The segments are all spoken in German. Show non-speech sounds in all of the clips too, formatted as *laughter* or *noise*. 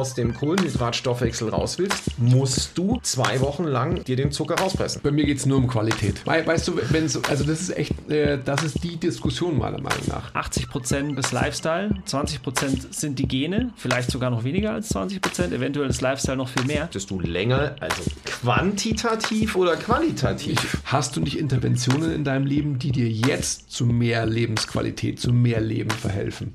aus dem Kohlenhydratstoffwechsel raus willst, musst du zwei Wochen lang dir den Zucker rauspressen. Bei mir geht es nur um Qualität. Weißt du, wenn so, also das ist echt, äh, das ist die Diskussion meiner Meinung nach. 80% ist Lifestyle, 20% sind die Gene, vielleicht sogar noch weniger als 20%, eventuell ist Lifestyle noch viel mehr. Dass du länger, also quantitativ oder qualitativ? Hast du nicht Interventionen in deinem Leben, die dir jetzt zu mehr Lebensqualität, zu mehr Leben verhelfen?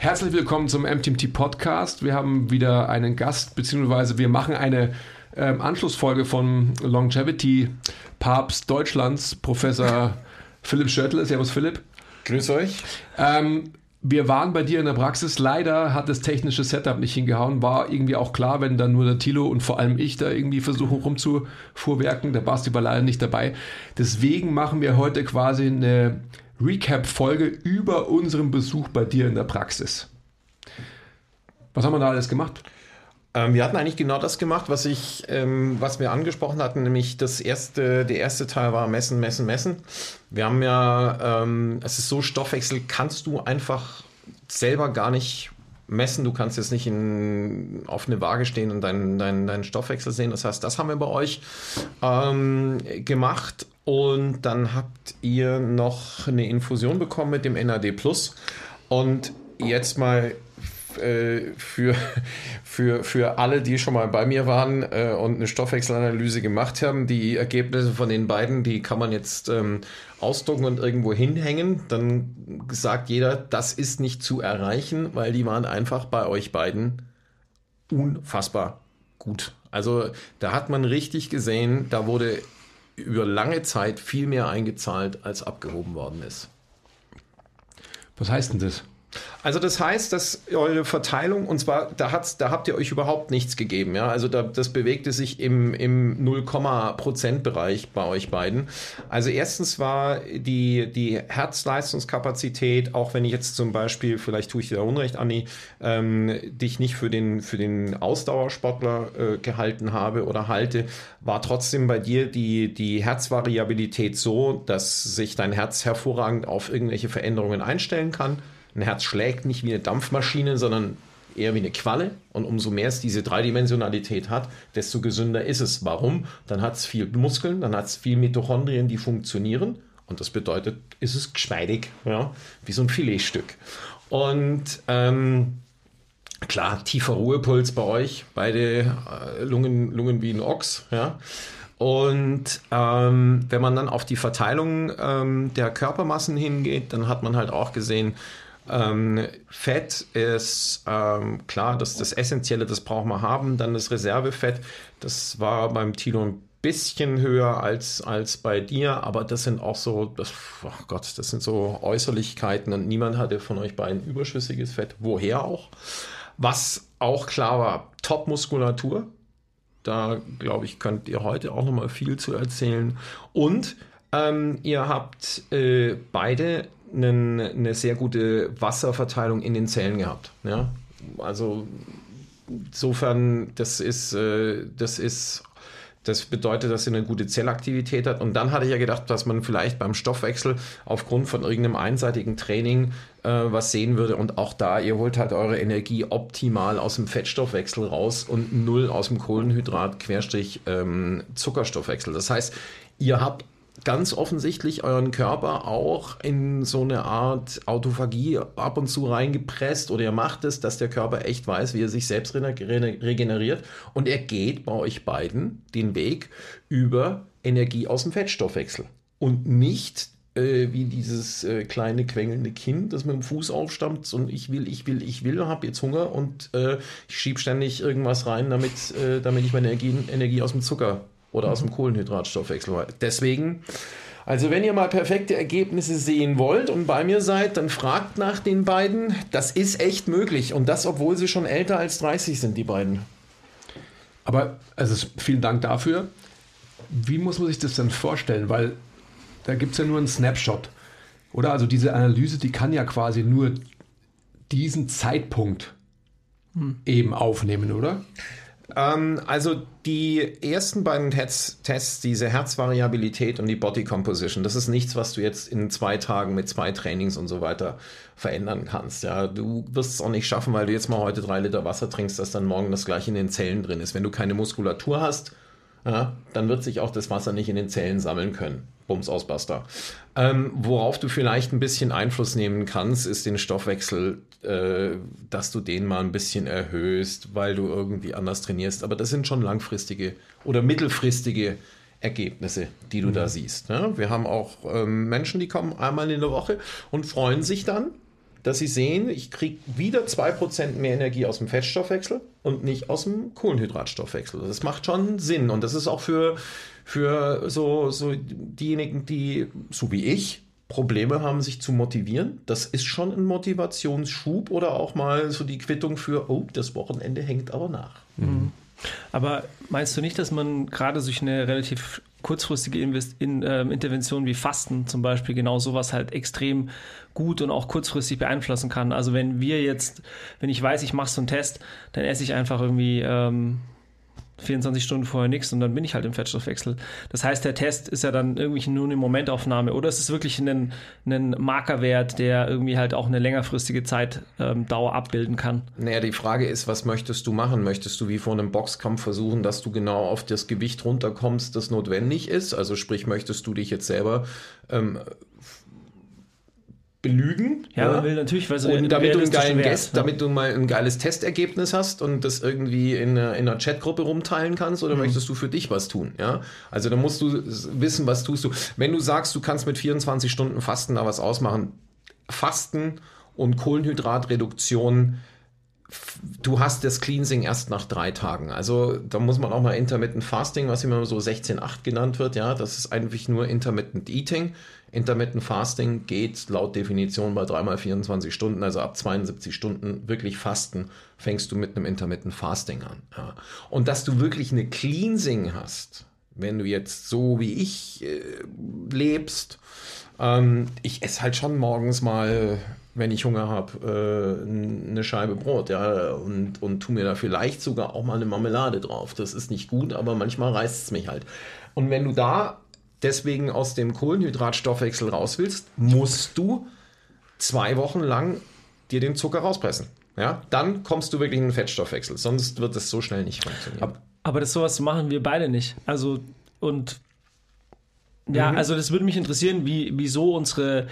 Herzlich willkommen zum MTMT Podcast. Wir haben wieder einen Gast, beziehungsweise wir machen eine ähm, Anschlussfolge von Longevity Papst Deutschlands, Professor *laughs* Philipp Schörtle. Servus Philipp. Grüß euch. Ähm, wir waren bei dir in der Praxis. Leider hat das technische Setup nicht hingehauen. War irgendwie auch klar, wenn dann nur der Tilo und vor allem ich da irgendwie versuchen rumzufuhrwerken. Der Basti war leider nicht dabei. Deswegen machen wir heute quasi eine Recap-Folge über unseren Besuch bei dir in der Praxis. Was haben wir da alles gemacht? Ähm, wir hatten eigentlich genau das gemacht, was ich, ähm, was wir angesprochen hatten, nämlich das erste, der erste Teil war Messen, Messen, Messen. Wir haben ja, ähm, es ist so, Stoffwechsel kannst du einfach selber gar nicht messen. Du kannst jetzt nicht in, auf eine Waage stehen und deinen, deinen, deinen Stoffwechsel sehen. Das heißt, das haben wir bei euch ähm, gemacht. Und dann habt ihr noch eine Infusion bekommen mit dem NAD Plus. Und jetzt mal äh, für, *laughs* für, für alle, die schon mal bei mir waren äh, und eine Stoffwechselanalyse gemacht haben. Die Ergebnisse von den beiden, die kann man jetzt ähm, ausdrucken und irgendwo hinhängen. Dann sagt jeder, das ist nicht zu erreichen, weil die waren einfach bei euch beiden unfassbar gut. Also da hat man richtig gesehen, da wurde über lange Zeit viel mehr eingezahlt, als abgehoben worden ist. Was heißt denn das? Also das heißt, dass eure Verteilung, und zwar, da, hat's, da habt ihr euch überhaupt nichts gegeben. Ja? Also da, das bewegte sich im, im 0,%-Bereich bei euch beiden. Also erstens war die, die Herzleistungskapazität, auch wenn ich jetzt zum Beispiel, vielleicht tue ich dir da Unrecht, Anni, ähm, dich nicht für den, für den Ausdauersportler äh, gehalten habe oder halte, war trotzdem bei dir die, die Herzvariabilität so, dass sich dein Herz hervorragend auf irgendwelche Veränderungen einstellen kann. Ein Herz schlägt nicht wie eine Dampfmaschine, sondern eher wie eine Qualle. Und umso mehr es diese Dreidimensionalität hat, desto gesünder ist es. Warum? Dann hat es viel Muskeln, dann hat es viel Mitochondrien, die funktionieren. Und das bedeutet, ist es geschmeidig, ja, wie so ein Filetstück. Und ähm, klar, tiefer Ruhepuls bei euch, beide äh, Lungen, Lungen wie ein Ochs, ja. Und ähm, wenn man dann auf die Verteilung ähm, der Körpermassen hingeht, dann hat man halt auch gesehen, ähm, Fett ist ähm, klar, das das Essentielle, das brauchen wir haben. Dann das Reservefett, das war beim Tilo ein bisschen höher als, als bei dir, aber das sind auch so, das, oh Gott, das sind so Äußerlichkeiten und niemand hatte von euch beiden überschüssiges Fett. Woher auch? Was auch klar war, Top-Muskulatur. Da, glaube ich, könnt ihr heute auch nochmal viel zu erzählen. Und ähm, ihr habt äh, beide einen, eine sehr gute Wasserverteilung in den Zellen gehabt. Ja? Also insofern, das ist, äh, das ist das bedeutet, dass sie eine gute Zellaktivität hat. Und dann hatte ich ja gedacht, dass man vielleicht beim Stoffwechsel aufgrund von irgendeinem einseitigen Training äh, was sehen würde. Und auch da, ihr holt halt eure Energie optimal aus dem Fettstoffwechsel raus und null aus dem Kohlenhydrat, Querstrich, ähm. Das heißt, ihr habt ganz offensichtlich euren Körper auch in so eine Art Autophagie ab und zu reingepresst oder ihr macht es, dass der Körper echt weiß, wie er sich selbst regeneriert und er geht bei euch beiden den Weg über Energie aus dem Fettstoffwechsel und nicht äh, wie dieses äh, kleine quengelnde Kind, das mit dem Fuß aufstammt und ich will, ich will, ich will, habe jetzt Hunger und äh, ich schiebe ständig irgendwas rein, damit, äh, damit ich meine Energie, Energie aus dem Zucker oder aus dem Kohlenhydratstoffwechsel. Deswegen, also wenn ihr mal perfekte Ergebnisse sehen wollt und bei mir seid, dann fragt nach den beiden. Das ist echt möglich und das, obwohl sie schon älter als 30 sind, die beiden. Aber also vielen Dank dafür. Wie muss man sich das denn vorstellen? Weil da gibt es ja nur einen Snapshot. Oder? Also diese Analyse, die kann ja quasi nur diesen Zeitpunkt eben aufnehmen, oder? Ähm, also die ersten beiden Tests, Tests, diese Herzvariabilität und die Body Composition, das ist nichts, was du jetzt in zwei Tagen mit zwei Trainings und so weiter verändern kannst. Ja, du wirst es auch nicht schaffen, weil du jetzt mal heute drei Liter Wasser trinkst, dass dann morgen das gleiche in den Zellen drin ist. Wenn du keine Muskulatur hast, ja, dann wird sich auch das Wasser nicht in den Zellen sammeln können. Bums ausbuster. Ähm, worauf du vielleicht ein bisschen Einfluss nehmen kannst, ist den Stoffwechsel, äh, dass du den mal ein bisschen erhöhst, weil du irgendwie anders trainierst. Aber das sind schon langfristige oder mittelfristige Ergebnisse, die du da siehst. Ne? Wir haben auch ähm, Menschen, die kommen einmal in der Woche und freuen sich dann, dass sie sehen, ich kriege wieder 2% mehr Energie aus dem Fettstoffwechsel und nicht aus dem Kohlenhydratstoffwechsel. Das macht schon Sinn und das ist auch für, für so, so diejenigen, die, so wie ich, Probleme haben, sich zu motivieren. Das ist schon ein Motivationsschub oder auch mal so die Quittung für, oh, das Wochenende hängt aber nach. Aber meinst du nicht, dass man gerade durch eine relativ kurzfristige Invest in, äh, Intervention wie Fasten zum Beispiel genau sowas halt extrem gut und auch kurzfristig beeinflussen kann? Also wenn wir jetzt, wenn ich weiß, ich mache so einen Test, dann esse ich einfach irgendwie ähm, 24 Stunden vorher nichts und dann bin ich halt im Fettstoffwechsel. Das heißt, der Test ist ja dann irgendwie nur eine Momentaufnahme oder es ist wirklich ein, ein Markerwert, der irgendwie halt auch eine längerfristige Zeitdauer ähm, abbilden kann. Naja, die Frage ist, was möchtest du machen? Möchtest du wie vor einem Boxkampf versuchen, dass du genau auf das Gewicht runterkommst, das notwendig ist? Also sprich, möchtest du dich jetzt selber ähm, belügen? Ja, man will natürlich, weil so und damit du, einen geilen Guest, ne? damit du mal ein geiles Testergebnis hast und das irgendwie in einer, in einer Chatgruppe rumteilen kannst oder möchtest du für dich was tun? Ja, also da musst du wissen, was tust du. Wenn du sagst, du kannst mit 24 Stunden Fasten da was ausmachen, Fasten und Kohlenhydratreduktion du hast das Cleansing erst nach drei Tagen. Also da muss man auch mal Intermittent Fasting, was immer so 16-8 genannt wird, ja, das ist eigentlich nur Intermittent Eating. Intermittent Fasting geht laut Definition bei dreimal 24 Stunden, also ab 72 Stunden wirklich Fasten, fängst du mit einem Intermittent Fasting an. Ja. Und dass du wirklich eine Cleansing hast, wenn du jetzt so wie ich äh, lebst, ähm, ich esse halt schon morgens mal, wenn ich Hunger habe, äh, eine Scheibe Brot, ja, und, und tu mir da vielleicht sogar auch mal eine Marmelade drauf. Das ist nicht gut, aber manchmal reißt es mich halt. Und wenn du da deswegen aus dem Kohlenhydratstoffwechsel raus willst, musst du zwei Wochen lang dir den Zucker rauspressen. Ja, dann kommst du wirklich in den Fettstoffwechsel, sonst wird es so schnell nicht funktionieren. Aber das sowas machen wir beide nicht. Also und ja, also das würde mich interessieren, wie, wieso unsere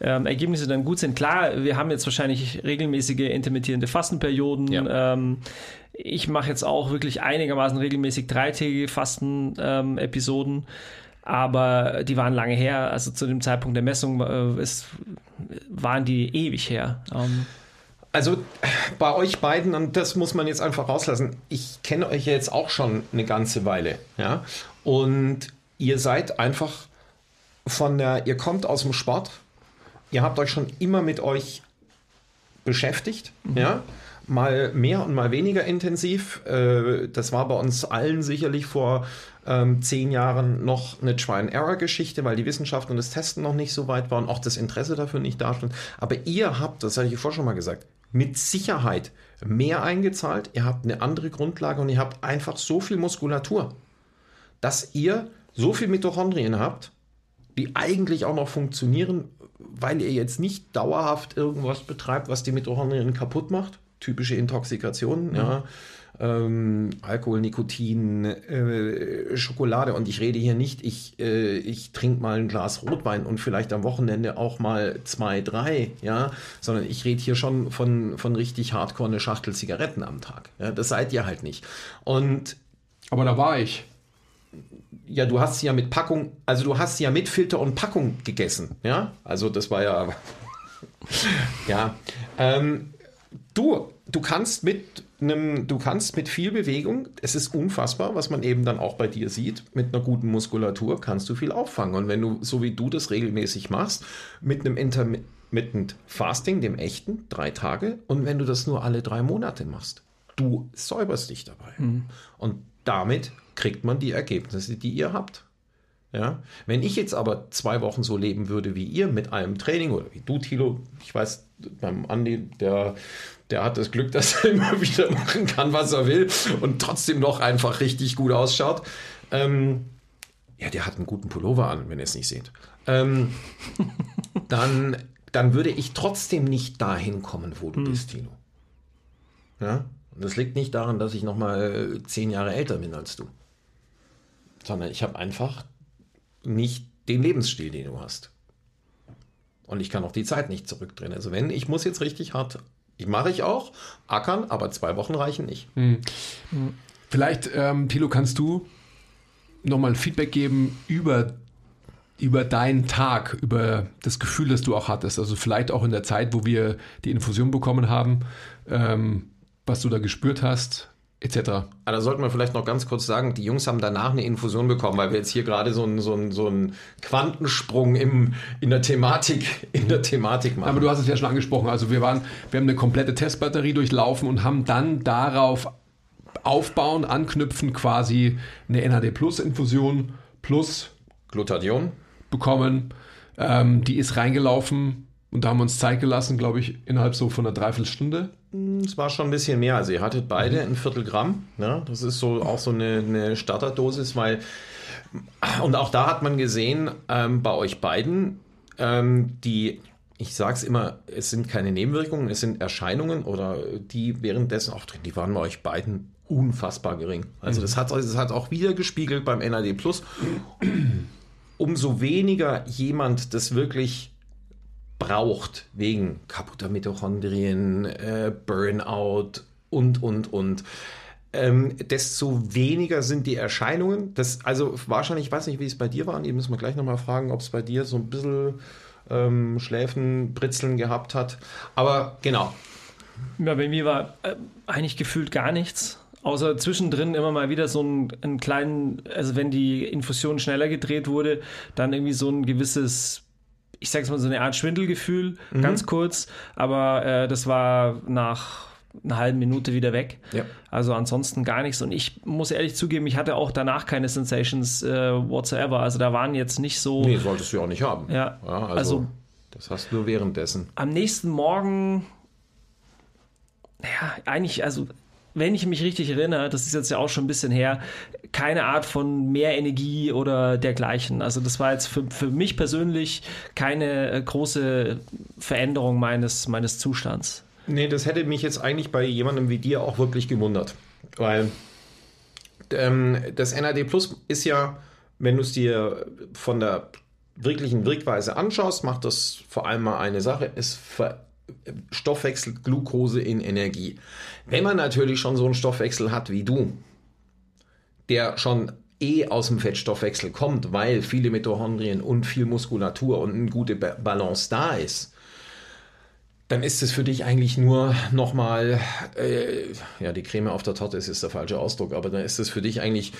ähm, Ergebnisse dann gut sind. Klar, wir haben jetzt wahrscheinlich regelmäßige intermittierende Fastenperioden. Ja. Ähm, ich mache jetzt auch wirklich einigermaßen regelmäßig dreitägige Fasten-Episoden. aber die waren lange her. Also zu dem Zeitpunkt der Messung äh, es, waren die ewig her. Ähm, Also bei euch beiden, und das muss man jetzt einfach rauslassen, ich kenne euch ja jetzt auch schon eine ganze Weile, ja. Und ihr seid einfach von der, ihr kommt aus dem Sport, ihr habt euch schon immer mit euch beschäftigt, ja. Mal mehr und mal weniger intensiv. Äh, Das war bei uns allen sicherlich vor ähm, zehn Jahren noch eine Try-and-Error-Geschichte, weil die Wissenschaft und das Testen noch nicht so weit waren, auch das Interesse dafür nicht da stand. Aber ihr habt, das habe ich vorher schon mal gesagt, mit Sicherheit mehr eingezahlt. Ihr habt eine andere Grundlage und ihr habt einfach so viel Muskulatur, dass ihr so viel Mitochondrien habt, die eigentlich auch noch funktionieren, weil ihr jetzt nicht dauerhaft irgendwas betreibt, was die Mitochondrien kaputt macht. Typische Intoxikationen, ja. Ähm, Alkohol, Nikotin, äh, Schokolade. Und ich rede hier nicht, ich, äh, ich trinke mal ein Glas Rotwein und vielleicht am Wochenende auch mal zwei, drei, ja, sondern ich rede hier schon von, von richtig hardcore eine Schachtel Zigaretten am Tag. Ja, das seid ihr halt nicht. Und Aber da war ich. Ja, du hast sie ja mit Packung, also du hast sie ja mit Filter und Packung gegessen, ja? Also das war ja, *laughs* ja. Ähm, du, du kannst mit einem, du kannst mit viel Bewegung, es ist unfassbar, was man eben dann auch bei dir sieht, mit einer guten Muskulatur kannst du viel auffangen. Und wenn du, so wie du das regelmäßig machst, mit einem Intermittent Fasting, dem echten, drei Tage, und wenn du das nur alle drei Monate machst, du säuberst dich dabei. Mhm. Und damit kriegt man die Ergebnisse, die ihr habt. Ja? Wenn ich jetzt aber zwei Wochen so leben würde wie ihr mit einem Training oder wie du, Tilo, ich weiß, beim Andi, der, der hat das Glück, *laughs* dass er immer wieder machen kann, was er will und trotzdem noch einfach richtig gut ausschaut. Ähm, ja, der hat einen guten Pullover an, wenn ihr es nicht seht. Ähm, *laughs* dann, dann würde ich trotzdem nicht dahin kommen, wo du hm. bist, Tilo. Ja? Das liegt nicht daran, dass ich noch mal zehn Jahre älter bin als du sondern ich habe einfach nicht den Lebensstil, den du hast. Und ich kann auch die Zeit nicht zurückdrehen. Also wenn, ich muss jetzt richtig hart, ich mache ich auch, ackern, aber zwei Wochen reichen nicht. Hm. Vielleicht, ähm, Thilo, kannst du nochmal Feedback geben über, über deinen Tag, über das Gefühl, das du auch hattest. Also vielleicht auch in der Zeit, wo wir die Infusion bekommen haben, ähm, was du da gespürt hast, etc. Ah, da sollten wir vielleicht noch ganz kurz sagen, die Jungs haben danach eine Infusion bekommen, weil wir jetzt hier gerade so einen so so einen Quantensprung im, in, der Thematik, in der Thematik machen. Aber du hast es ja schon angesprochen, also wir, waren, wir haben eine komplette Testbatterie durchlaufen und haben dann darauf aufbauen, anknüpfen quasi eine NAD Plus Infusion plus Glutathion bekommen. Ähm, die ist reingelaufen und da haben wir uns Zeit gelassen, glaube ich, innerhalb so von einer Dreiviertelstunde. Hm, es war schon ein bisschen mehr. Also ihr hattet beide mhm. ein Viertel Gramm. Ne? Das ist so auch so eine, eine Starterdosis, weil und auch da hat man gesehen ähm, bei euch beiden ähm, die ich sage es immer, es sind keine Nebenwirkungen, es sind Erscheinungen oder die währenddessen auftreten, die waren bei euch beiden unfassbar gering. Also mhm. das, hat, das hat auch wieder gespiegelt beim NAD Plus. Umso weniger jemand das wirklich braucht, wegen kaputter Mitochondrien, äh, Burnout und, und, und, ähm, desto weniger sind die Erscheinungen. Das, also wahrscheinlich, ich weiß nicht, wie es bei dir war, die müssen wir gleich nochmal fragen, ob es bei dir so ein bisschen ähm, Schläfen, Britzeln gehabt hat. Aber genau. Ja, bei mir war äh, eigentlich gefühlt gar nichts. Außer zwischendrin immer mal wieder so einen, einen kleinen, also wenn die Infusion schneller gedreht wurde, dann irgendwie so ein gewisses ich sag's mal so eine Art Schwindelgefühl, mhm. ganz kurz, aber äh, das war nach einer halben Minute wieder weg. Ja. Also ansonsten gar nichts. Und ich muss ehrlich zugeben, ich hatte auch danach keine Sensations äh, whatsoever. Also da waren jetzt nicht so. Nee, solltest du auch nicht haben. Ja. ja also, also, das hast du nur währenddessen. Am nächsten Morgen, ja, eigentlich, also wenn ich mich richtig erinnere, das ist jetzt ja auch schon ein bisschen her, keine Art von mehr Energie oder dergleichen. Also das war jetzt für, für mich persönlich keine äh, große Veränderung meines, meines Zustands. Nee, das hätte mich jetzt eigentlich bei jemandem wie dir auch wirklich gewundert. Weil ähm, das NAD Plus ist ja, wenn du es dir von der wirklichen Wirkweise anschaust, macht das vor allem mal eine Sache, es verändert Stoffwechsel Glucose in Energie. Wenn man natürlich schon so einen Stoffwechsel hat wie du, der schon eh aus dem Fettstoffwechsel kommt, weil viele Mitochondrien und viel Muskulatur und eine gute Balance da ist, dann ist es für dich eigentlich nur nochmal, äh, ja, die Creme auf der Torte ist jetzt der falsche Ausdruck, aber dann ist es für dich eigentlich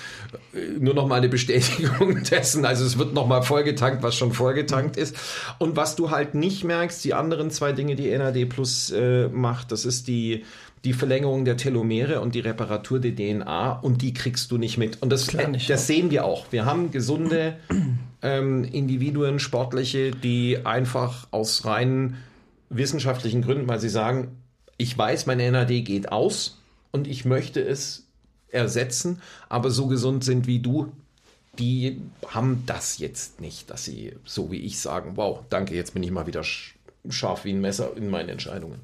äh, nur nochmal eine Bestätigung *laughs* dessen. Also es wird nochmal vollgetankt, was schon vollgetankt ist. Und was du halt nicht merkst, die anderen zwei Dinge, die NAD Plus äh, macht, das ist die, die Verlängerung der Telomere und die Reparatur der DNA und die kriegst du nicht mit. Und das, nicht, das sehen wir auch. Wir haben gesunde ähm, Individuen, Sportliche, die einfach aus reinen wissenschaftlichen Gründen, weil sie sagen, ich weiß, mein NAD geht aus und ich möchte es ersetzen, aber so gesund sind wie du, die haben das jetzt nicht, dass sie so wie ich sagen, wow, danke, jetzt bin ich mal wieder scharf wie ein Messer in meinen Entscheidungen.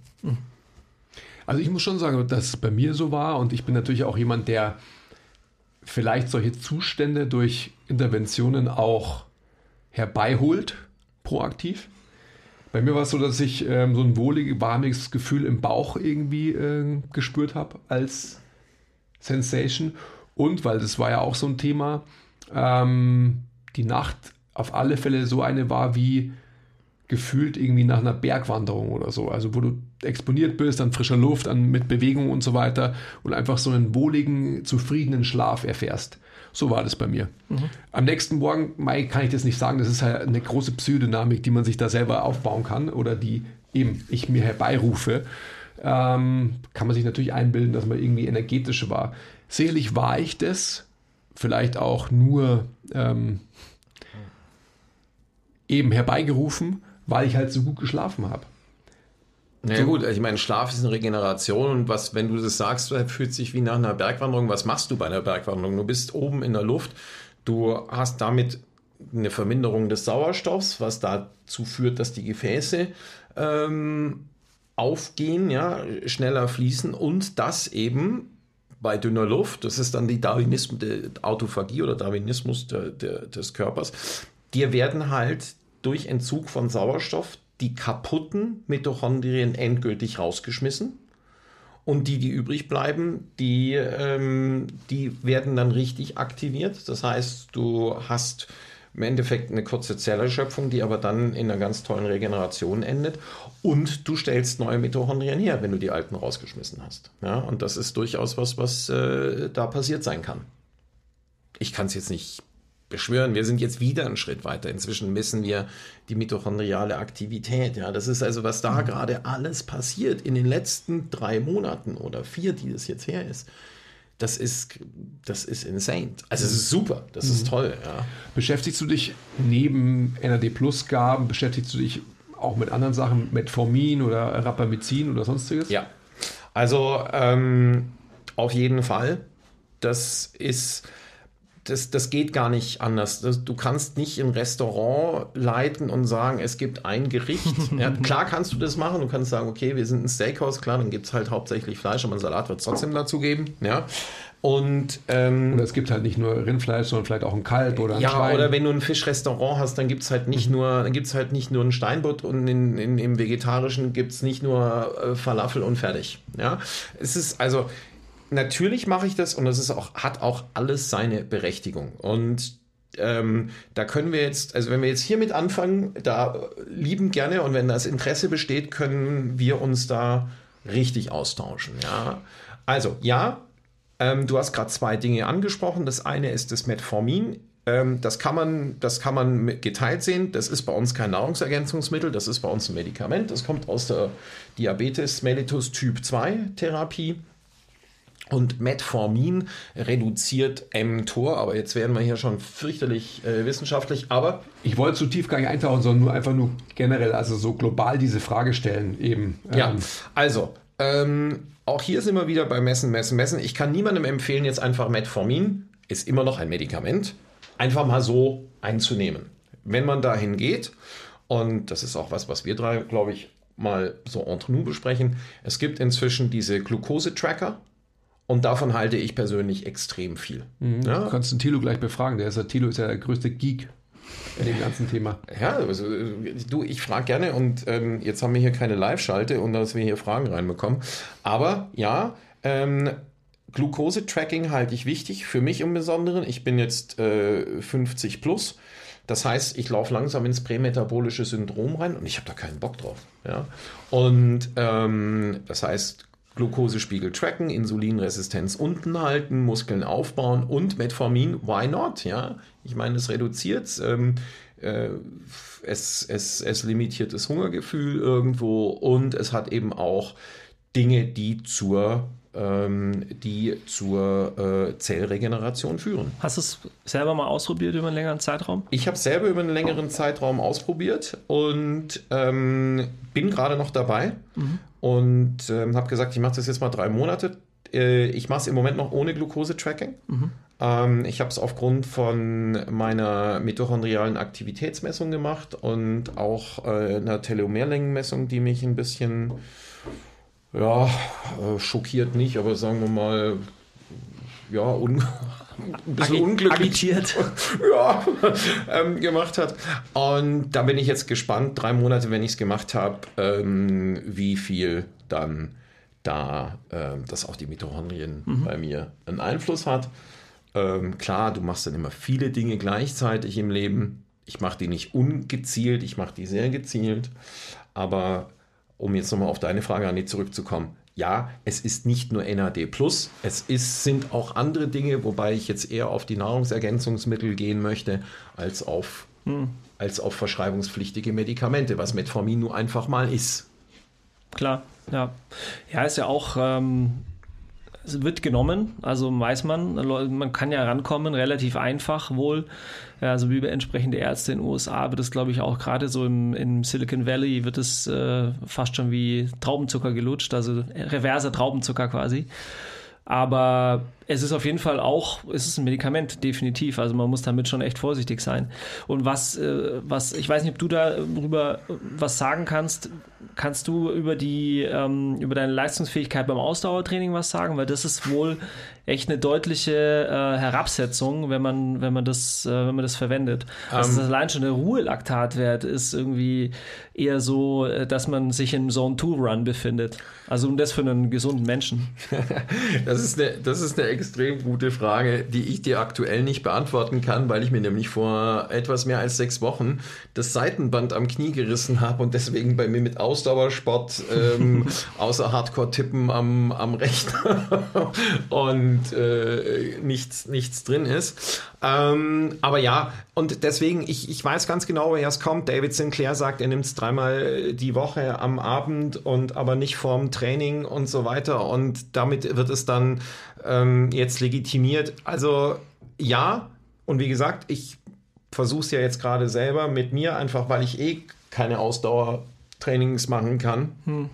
Also ich muss schon sagen, dass es bei mir so war und ich bin natürlich auch jemand, der vielleicht solche Zustände durch Interventionen auch herbeiholt, proaktiv. Bei mir war es so, dass ich ähm, so ein wohliges, warmes Gefühl im Bauch irgendwie äh, gespürt habe als Sensation. Und weil das war ja auch so ein Thema, ähm, die Nacht auf alle Fälle so eine war wie gefühlt irgendwie nach einer Bergwanderung oder so. Also wo du exponiert bist an frischer Luft, an, mit Bewegung und so weiter und einfach so einen wohligen, zufriedenen Schlaf erfährst. So war das bei mir. Mhm. Am nächsten Morgen, Mai, kann ich das nicht sagen. Das ist halt eine große Psychodynamik, die man sich da selber aufbauen kann oder die eben ich mir herbeirufe. Ähm, kann man sich natürlich einbilden, dass man irgendwie energetisch war. Sicherlich war ich das, vielleicht auch nur ähm, eben herbeigerufen, weil ich halt so gut geschlafen habe. Na ja, gut, ich meine, Schlaf ist eine Regeneration und was, wenn du das sagst, fühlt sich wie nach einer Bergwanderung. Was machst du bei einer Bergwanderung? Du bist oben in der Luft, du hast damit eine Verminderung des Sauerstoffs, was dazu führt, dass die Gefäße ähm, aufgehen, ja, schneller fließen und das eben bei dünner Luft, das ist dann die Darwinismus, die Autophagie oder Darwinismus der, der, des Körpers, dir werden halt durch Entzug von Sauerstoff die kaputten Mitochondrien endgültig rausgeschmissen. Und die, die übrig bleiben, die, ähm, die werden dann richtig aktiviert. Das heißt, du hast im Endeffekt eine kurze Zellerschöpfung, die aber dann in einer ganz tollen Regeneration endet. Und du stellst neue Mitochondrien her, wenn du die alten rausgeschmissen hast. Ja, und das ist durchaus was, was äh, da passiert sein kann. Ich kann es jetzt nicht beschwören. Wir sind jetzt wieder einen Schritt weiter. Inzwischen messen wir die mitochondriale Aktivität. Ja, das ist also, was da mhm. gerade alles passiert in den letzten drei Monaten oder vier, die das jetzt her ist. Das ist, das ist insane. Also es ist super, das mhm. ist toll. Ja. Beschäftigst du dich neben NAD Plus Gaben, beschäftigst du dich auch mit anderen Sachen, Metformin oder Rapamycin oder sonstiges? Ja, also ähm, auf jeden Fall. Das ist das, das geht gar nicht anders. Du kannst nicht ein Restaurant leiten und sagen, es gibt ein Gericht. *laughs* ja, klar kannst du das machen. Du kannst sagen, okay, wir sind ein Steakhouse, klar, dann gibt es halt hauptsächlich Fleisch, aber ein Salat wird es trotzdem dazu geben. Ja. Und, ähm, oder es gibt halt nicht nur Rindfleisch, sondern vielleicht auch ein Kalb oder ein Ja, Schwein. oder wenn du ein Fischrestaurant hast, dann gibt es halt nicht mhm. nur, dann gibt's halt nicht nur ein Steinbutt und in, in, im Vegetarischen gibt es nicht nur äh, Falafel und fertig. Ja. Es ist also, natürlich mache ich das und das ist auch, hat auch alles seine Berechtigung. Und ähm, da können wir jetzt, also wenn wir jetzt hiermit anfangen, da lieben gerne und wenn das Interesse besteht, können wir uns da richtig austauschen. Ja, also ja, ähm, du hast gerade zwei Dinge angesprochen. Das eine ist das Metformin. Ähm, das kann man, das kann man geteilt sehen. Das ist bei uns kein Nahrungsergänzungsmittel, das ist bei uns ein Medikament. Das kommt aus der Diabetes mellitus Typ 2 Therapie. Und Metformin reduziert mTOR, aber jetzt werden wir hier schon fürchterlich äh, wissenschaftlich. Aber ich wollte zu tief gar nicht eintauchen, sondern nur einfach nur generell, also so global diese Frage stellen eben. Ähm. Ja, also ähm, auch hier sind wir wieder bei Messen, Messen, Messen. Ich kann niemandem empfehlen, jetzt einfach Metformin, ist immer noch ein Medikament, einfach mal so einzunehmen. Wenn man dahin geht, und das ist auch was, was wir drei, glaube ich, mal so entre nous besprechen, es gibt inzwischen diese Glucose-Tracker und davon halte ich persönlich extrem viel. Mhm. Ja? Du kannst den Tilo gleich befragen. Der ist, Tilo ist ja der größte Geek in dem ganzen Thema. Ja, also, du, ich frage gerne und ähm, jetzt haben wir hier keine Live-Schalte und dass wir hier Fragen reinbekommen. Aber ja, ähm, Glucose-Tracking halte ich wichtig, für mich im Besonderen. Ich bin jetzt äh, 50 plus. Das heißt, ich laufe langsam ins prämetabolische Syndrom rein und ich habe da keinen Bock drauf. Ja? Und ähm, das heißt, Glukosespiegel tracken, Insulinresistenz unten halten, Muskeln aufbauen und Metformin, why not? Ja, ich meine, es reduziert ähm, äh, es, es, es limitiert das Hungergefühl irgendwo und es hat eben auch Dinge, die zur ähm, die zur äh, Zellregeneration führen. Hast du es selber mal ausprobiert über einen längeren Zeitraum? Ich habe es selber über einen längeren Zeitraum ausprobiert und ähm, bin gerade noch dabei mhm. Und ähm, habe gesagt, ich mache das jetzt mal drei Monate. Äh, ich mache es im Moment noch ohne Glucose-Tracking. Mhm. Ähm, ich habe es aufgrund von meiner mitochondrialen Aktivitätsmessung gemacht und auch äh, einer Telomerlängenmessung, die mich ein bisschen ja, äh, schockiert nicht, aber sagen wir mal, ja, un *laughs* ein bisschen Agi unglücklich agitiert. *laughs* ja, *laughs* ähm, gemacht hat. Und da bin ich jetzt gespannt, drei Monate, wenn ich es gemacht habe, ähm, wie viel dann da, ähm, dass auch die Mitochondrien mhm. bei mir einen Einfluss hat. Ähm, klar, du machst dann immer viele Dinge gleichzeitig im Leben. Ich mache die nicht ungezielt, ich mache die sehr gezielt. Aber um jetzt nochmal auf deine Frage, Anni, zurückzukommen. Ja, es ist nicht nur NAD+, es ist, sind auch andere Dinge, wobei ich jetzt eher auf die Nahrungsergänzungsmittel gehen möchte, als auf, hm. als auf verschreibungspflichtige Medikamente, was Metformin nur einfach mal ist. Klar, ja. Ja, ist ja auch... Ähm wird genommen, also weiß man, man kann ja rankommen, relativ einfach wohl. Also wie über entsprechende Ärzte in den USA wird es, glaube ich, auch gerade so im, im, Silicon Valley wird es äh, fast schon wie Traubenzucker gelutscht, also reverser Traubenzucker quasi. Aber es ist auf jeden Fall auch, es ist ein Medikament, definitiv. Also man muss damit schon echt vorsichtig sein. Und was, äh, was, ich weiß nicht, ob du darüber was sagen kannst. Kannst du über die, ähm, über deine Leistungsfähigkeit beim Ausdauertraining was sagen? Weil das ist wohl echt eine deutliche äh, Herabsetzung, wenn man, wenn man das, äh, wenn man das verwendet. Also um, allein schon der Ruhelaktatwert ist irgendwie eher so, äh, dass man sich im Zone 2 Run befindet. Also um das für einen gesunden Menschen. *laughs* das ist eine, das ist eine extrem gute Frage, die ich dir aktuell nicht beantworten kann, weil ich mir nämlich vor etwas mehr als sechs Wochen das Seitenband am Knie gerissen habe und deswegen bei mir mit Ausdauersport ähm, *laughs* außer Hardcore-Tippen am, am Rechner *laughs* und äh, nichts, nichts drin ist. Ähm, aber ja, und deswegen, ich, ich weiß ganz genau, woher es kommt. David Sinclair sagt, er nimmt es dreimal die Woche am Abend und aber nicht vorm Training und so weiter. Und damit wird es dann ähm, jetzt legitimiert. Also ja, und wie gesagt, ich versuche es ja jetzt gerade selber mit mir, einfach weil ich eh keine Ausdauertrainings machen kann. Hm.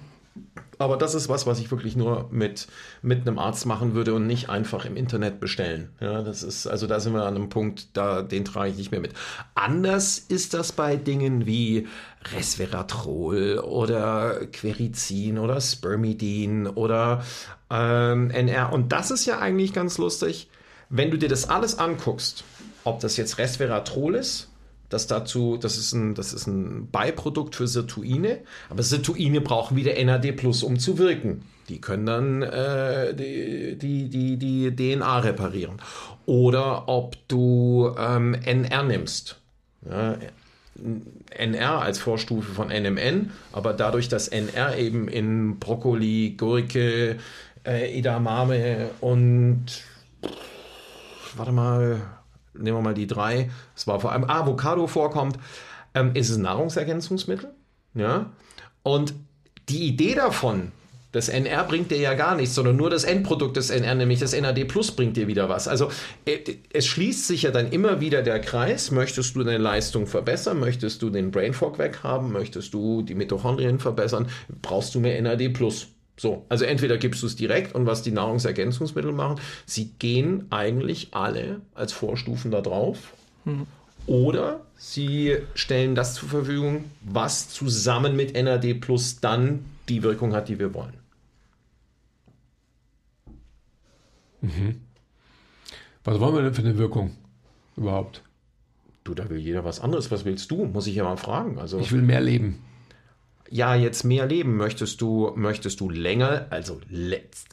Aber das ist was, was ich wirklich nur mit, mit einem Arzt machen würde und nicht einfach im Internet bestellen. Ja, das ist, also da sind wir an einem Punkt, da, den trage ich nicht mehr mit. Anders ist das bei Dingen wie Resveratrol oder Querizin oder Spermidin oder ähm, NR. Und das ist ja eigentlich ganz lustig, wenn du dir das alles anguckst, ob das jetzt Resveratrol ist das dazu, das ist ein, das ist ein Beiprodukt für Sirtuine, aber Sirtuine brauchen wieder NAD Plus, um zu wirken. Die können dann äh, die, die, die, die DNA reparieren. Oder ob du ähm, NR nimmst. Ja, NR als Vorstufe von NMN, aber dadurch, dass NR eben in Brokkoli, Gurke, äh, Edamame und warte mal, nehmen wir mal die drei, es war vor allem Avocado vorkommt, ähm, ist es ein Nahrungsergänzungsmittel. Ja? Und die Idee davon, das NR bringt dir ja gar nichts, sondern nur das Endprodukt des NR, nämlich das NAD Plus, bringt dir wieder was. Also äh, es schließt sich ja dann immer wieder der Kreis. Möchtest du deine Leistung verbessern? Möchtest du den Brain Fog weghaben? Möchtest du die Mitochondrien verbessern? Brauchst du mehr NAD Plus? So, also entweder gibst du es direkt und was die Nahrungsergänzungsmittel machen, sie gehen eigentlich alle als Vorstufen da drauf. Mhm. Oder sie stellen das zur Verfügung, was zusammen mit NAD Plus dann die Wirkung hat, die wir wollen. Mhm. Was wollen wir denn für eine Wirkung überhaupt? Du, da will jeder was anderes. Was willst du? Muss ich ja mal fragen. Also, ich will mehr leben ja, jetzt mehr leben, möchtest du, möchtest du länger, also letzt,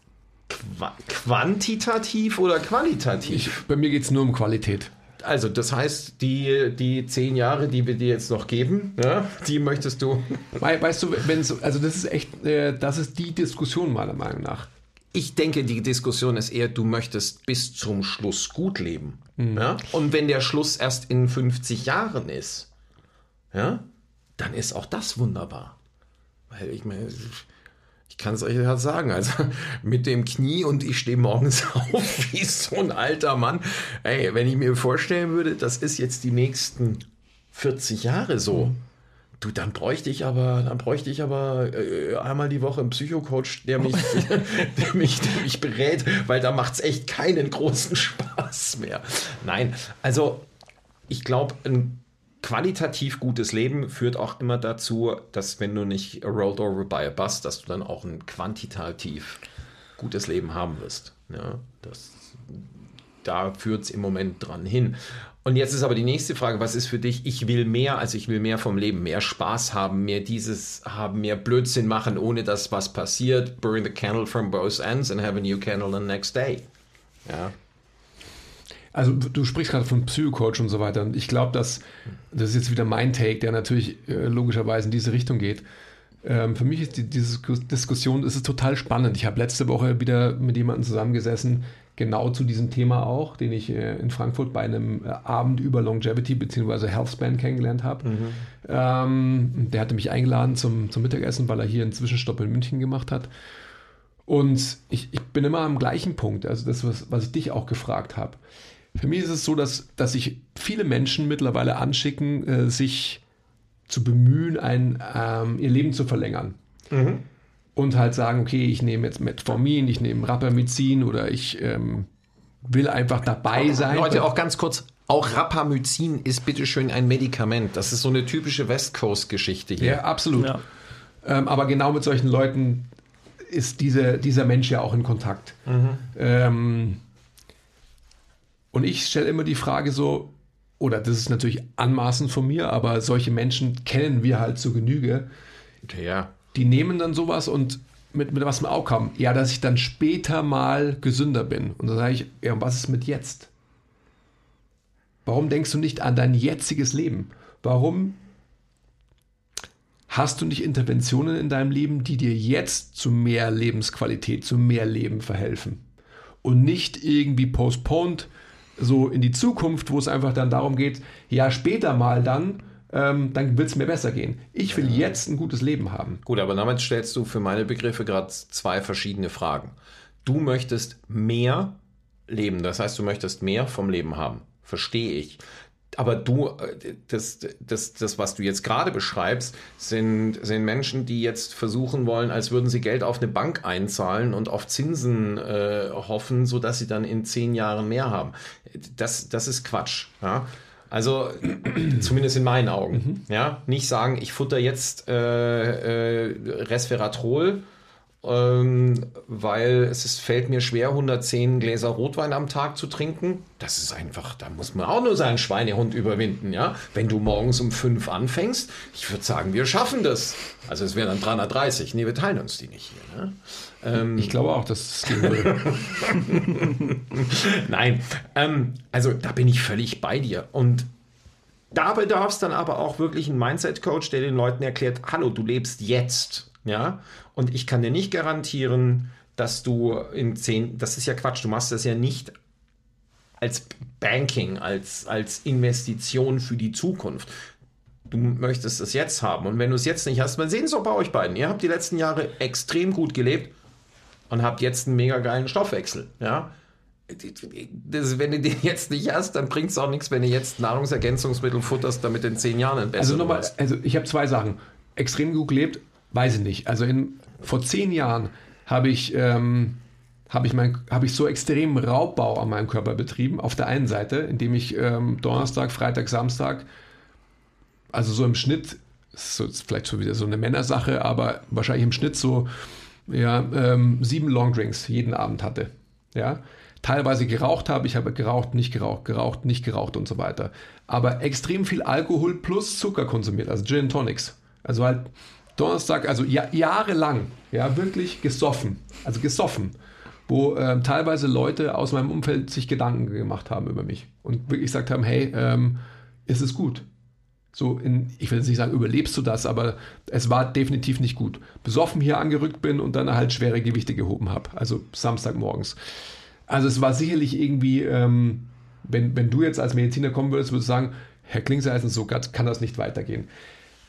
quantitativ oder qualitativ? Ich, bei mir geht es nur um Qualität. Also, das heißt, die, die zehn Jahre, die wir dir jetzt noch geben, ja, die möchtest du. Weißt du, wenn so, also das ist echt, äh, das ist die Diskussion meiner Meinung nach. Ich denke, die Diskussion ist eher, du möchtest bis zum Schluss gut leben. Mhm. Ja? Und wenn der Schluss erst in 50 Jahren ist, ja, dann ist auch das wunderbar. Weil ich meine, ich kann es euch ja sagen, also *laughs* mit dem Knie und ich stehe morgens *laughs* auf wie so ein alter Mann. Ey, wenn ich mir vorstellen würde, das ist jetzt die nächsten 40 Jahre so. Mhm. Du, dann bräuchte ich aber, dann bräuchte ich aber äh, einmal die Woche einen Psychocoach, der mich, *laughs* der mich, der mich berät, weil da macht es echt keinen großen Spaß mehr. Nein, also ich glaube, ein qualitativ gutes Leben führt auch immer dazu, dass wenn du nicht rolled over by a bus, dass du dann auch ein quantitativ gutes Leben haben wirst. Ja, das, da führt es im Moment dran hin. Und jetzt ist aber die nächste Frage, was ist für dich? Ich will mehr, also ich will mehr vom Leben, mehr Spaß haben, mehr dieses haben, mehr Blödsinn machen, ohne dass was passiert. Burn the candle from both ends and have a new candle the next day. Ja. Also du sprichst gerade von Psychocoach und so weiter. Und ich glaube, dass das ist jetzt wieder mein Take, der natürlich äh, logischerweise in diese Richtung geht. Ähm, für mich ist die, diese Diskussion ist es total spannend. Ich habe letzte Woche wieder mit jemandem zusammengesessen, genau zu diesem Thema auch, den ich äh, in Frankfurt bei einem äh, Abend über Longevity bzw. Healthspan kennengelernt habe. Mhm. Ähm, der hatte mich eingeladen zum, zum Mittagessen, weil er hier einen Zwischenstopp in München gemacht hat. Und ich, ich bin immer am gleichen Punkt, also das, was, was ich dich auch gefragt habe. Für mich ist es so, dass, dass sich viele Menschen mittlerweile anschicken, äh, sich zu bemühen, ein, ähm, ihr Leben zu verlängern. Mhm. Und halt sagen, okay, ich nehme jetzt Metformin, ich nehme Rapamycin oder ich ähm, will einfach dabei sein. Leute, auch ganz kurz, auch Rapamycin ist bitteschön ein Medikament. Das ist so eine typische West Coast-Geschichte hier. Ja, absolut. Ja. Ähm, aber genau mit solchen Leuten ist diese, dieser Mensch ja auch in Kontakt. Mhm. Ähm, und ich stelle immer die Frage so, oder das ist natürlich anmaßend von mir, aber solche Menschen kennen wir halt zur Genüge. Ja. Die nehmen dann sowas und mit, mit was im Auge haben. Ja, dass ich dann später mal gesünder bin. Und dann sage ich, ja, und was ist mit jetzt? Warum denkst du nicht an dein jetziges Leben? Warum hast du nicht Interventionen in deinem Leben, die dir jetzt zu mehr Lebensqualität, zu mehr Leben verhelfen? Und nicht irgendwie postponed so in die Zukunft, wo es einfach dann darum geht, ja, später mal dann, ähm, dann wird es mir besser gehen. Ich will ja. jetzt ein gutes Leben haben. Gut, aber damit stellst du für meine Begriffe gerade zwei verschiedene Fragen. Du möchtest mehr leben, das heißt, du möchtest mehr vom Leben haben. Verstehe ich. Aber du, äh, das, das, das, was du jetzt gerade beschreibst, sind, sind Menschen, die jetzt versuchen wollen, als würden sie Geld auf eine Bank einzahlen und auf Zinsen äh, hoffen, sodass sie dann in zehn Jahren mehr haben. Das, das ist Quatsch. Ja? Also *clears throat* zumindest in meinen Augen. Mhm. Ja? Nicht sagen, ich futter jetzt äh, äh, Resveratrol ähm, weil es ist, fällt mir schwer, 110 Gläser Rotwein am Tag zu trinken. Das ist einfach, da muss man auch nur seinen Schweinehund überwinden, ja. Wenn du morgens um 5 anfängst, ich würde sagen, wir schaffen das. Also es wären dann 330. Nee, wir teilen uns die nicht hier. Ne? Ähm, ich glaube auch, dass es gehen würde. *laughs* Nein, ähm, also da bin ich völlig bei dir. Und da bedarf es dann aber auch wirklich einen Mindset-Coach, der den Leuten erklärt, hallo, du lebst jetzt. Ja, und ich kann dir nicht garantieren, dass du in zehn, das ist ja Quatsch, du machst das ja nicht als Banking, als, als Investition für die Zukunft. Du möchtest es jetzt haben. Und wenn du es jetzt nicht hast, man sehen es auch bei euch beiden. Ihr habt die letzten Jahre extrem gut gelebt und habt jetzt einen mega geilen Stoffwechsel. Ja? Das, wenn du den jetzt nicht hast, dann bringt es auch nichts, wenn du jetzt Nahrungsergänzungsmittel futterst, damit in zehn Jahren ein besser Also nochmal, also ich habe zwei Sachen. Extrem gut gelebt, weiß ich nicht. Also in, vor zehn Jahren habe ich, ähm, habe ich, mein, habe ich so extremen Raubbau an meinem Körper betrieben. Auf der einen Seite, indem ich ähm, Donnerstag, Freitag, Samstag, also so im Schnitt, so, vielleicht so wieder so eine Männersache, aber wahrscheinlich im Schnitt so ja, ähm, sieben Longdrinks jeden Abend hatte. Ja, teilweise geraucht habe, ich habe geraucht, nicht geraucht, geraucht, nicht geraucht und so weiter. Aber extrem viel Alkohol plus Zucker konsumiert, also Gin Tonics. Also halt Donnerstag, also ja, jahrelang, ja, wirklich gesoffen. Also gesoffen. Wo ähm, teilweise Leute aus meinem Umfeld sich Gedanken gemacht haben über mich und wirklich gesagt haben: Hey, ähm, ist es gut? So in, ich will jetzt nicht sagen, überlebst du das, aber es war definitiv nicht gut. Besoffen hier angerückt bin und dann halt schwere Gewichte gehoben habe. Also Samstagmorgens. Also es war sicherlich irgendwie, ähm, wenn, wenn du jetzt als Mediziner kommen würdest, würdest du sagen, Herr Klingseisen, so kann das nicht weitergehen.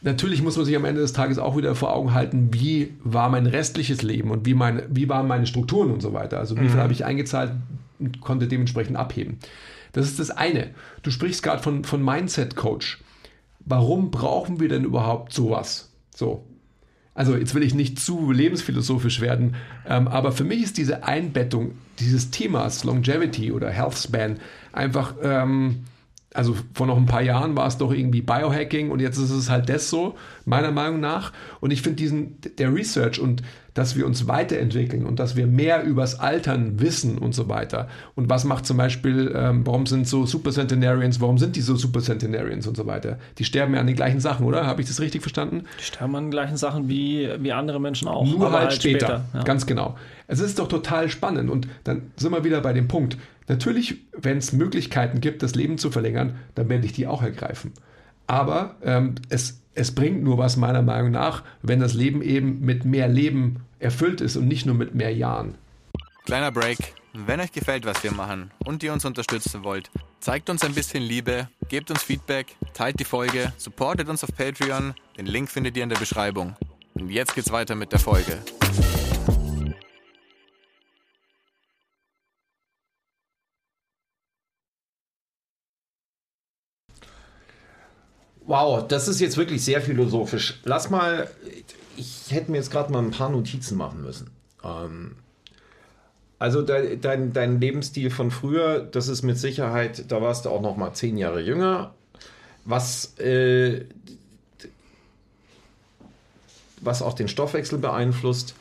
Natürlich muss man sich am Ende des Tages auch wieder vor Augen halten, wie war mein restliches Leben und wie, mein, wie waren meine Strukturen und so weiter. Also wie viel mhm. habe ich eingezahlt und konnte dementsprechend abheben. Das ist das eine. Du sprichst gerade von, von Mindset-Coach. Warum brauchen wir denn überhaupt sowas? So. Also jetzt will ich nicht zu lebensphilosophisch werden, ähm, aber für mich ist diese Einbettung dieses Themas Longevity oder Health Span einfach ähm, also vor noch ein paar Jahren war es doch irgendwie Biohacking und jetzt ist es halt das so, meiner Meinung nach. Und ich finde diesen, der Research und dass wir uns weiterentwickeln und dass wir mehr übers Altern wissen und so weiter. Und was macht zum Beispiel, ähm, warum sind so Supercentenarians, warum sind die so Supercentenarians und so weiter? Die sterben ja an den gleichen Sachen, oder? Habe ich das richtig verstanden? Die sterben an den gleichen Sachen wie, wie andere Menschen auch. Nur halt, halt, später. später ja. Ganz genau. Es ist doch total spannend und dann sind wir wieder bei dem Punkt. Natürlich, wenn es Möglichkeiten gibt, das Leben zu verlängern, dann werde ich die auch ergreifen. Aber ähm, es, es bringt nur was meiner Meinung nach, wenn das Leben eben mit mehr Leben erfüllt ist und nicht nur mit mehr Jahren. Kleiner Break. Wenn euch gefällt, was wir machen und ihr uns unterstützen wollt, zeigt uns ein bisschen Liebe, gebt uns Feedback, teilt die Folge, supportet uns auf Patreon. Den Link findet ihr in der Beschreibung. Und jetzt geht's weiter mit der Folge. Wow, das ist jetzt wirklich sehr philosophisch. Lass mal, ich hätte mir jetzt gerade mal ein paar Notizen machen müssen. Ähm, also dein, dein, dein, Lebensstil von früher, das ist mit Sicherheit, da warst du auch noch mal zehn Jahre jünger. Was, äh, was auch den Stoffwechsel beeinflusst.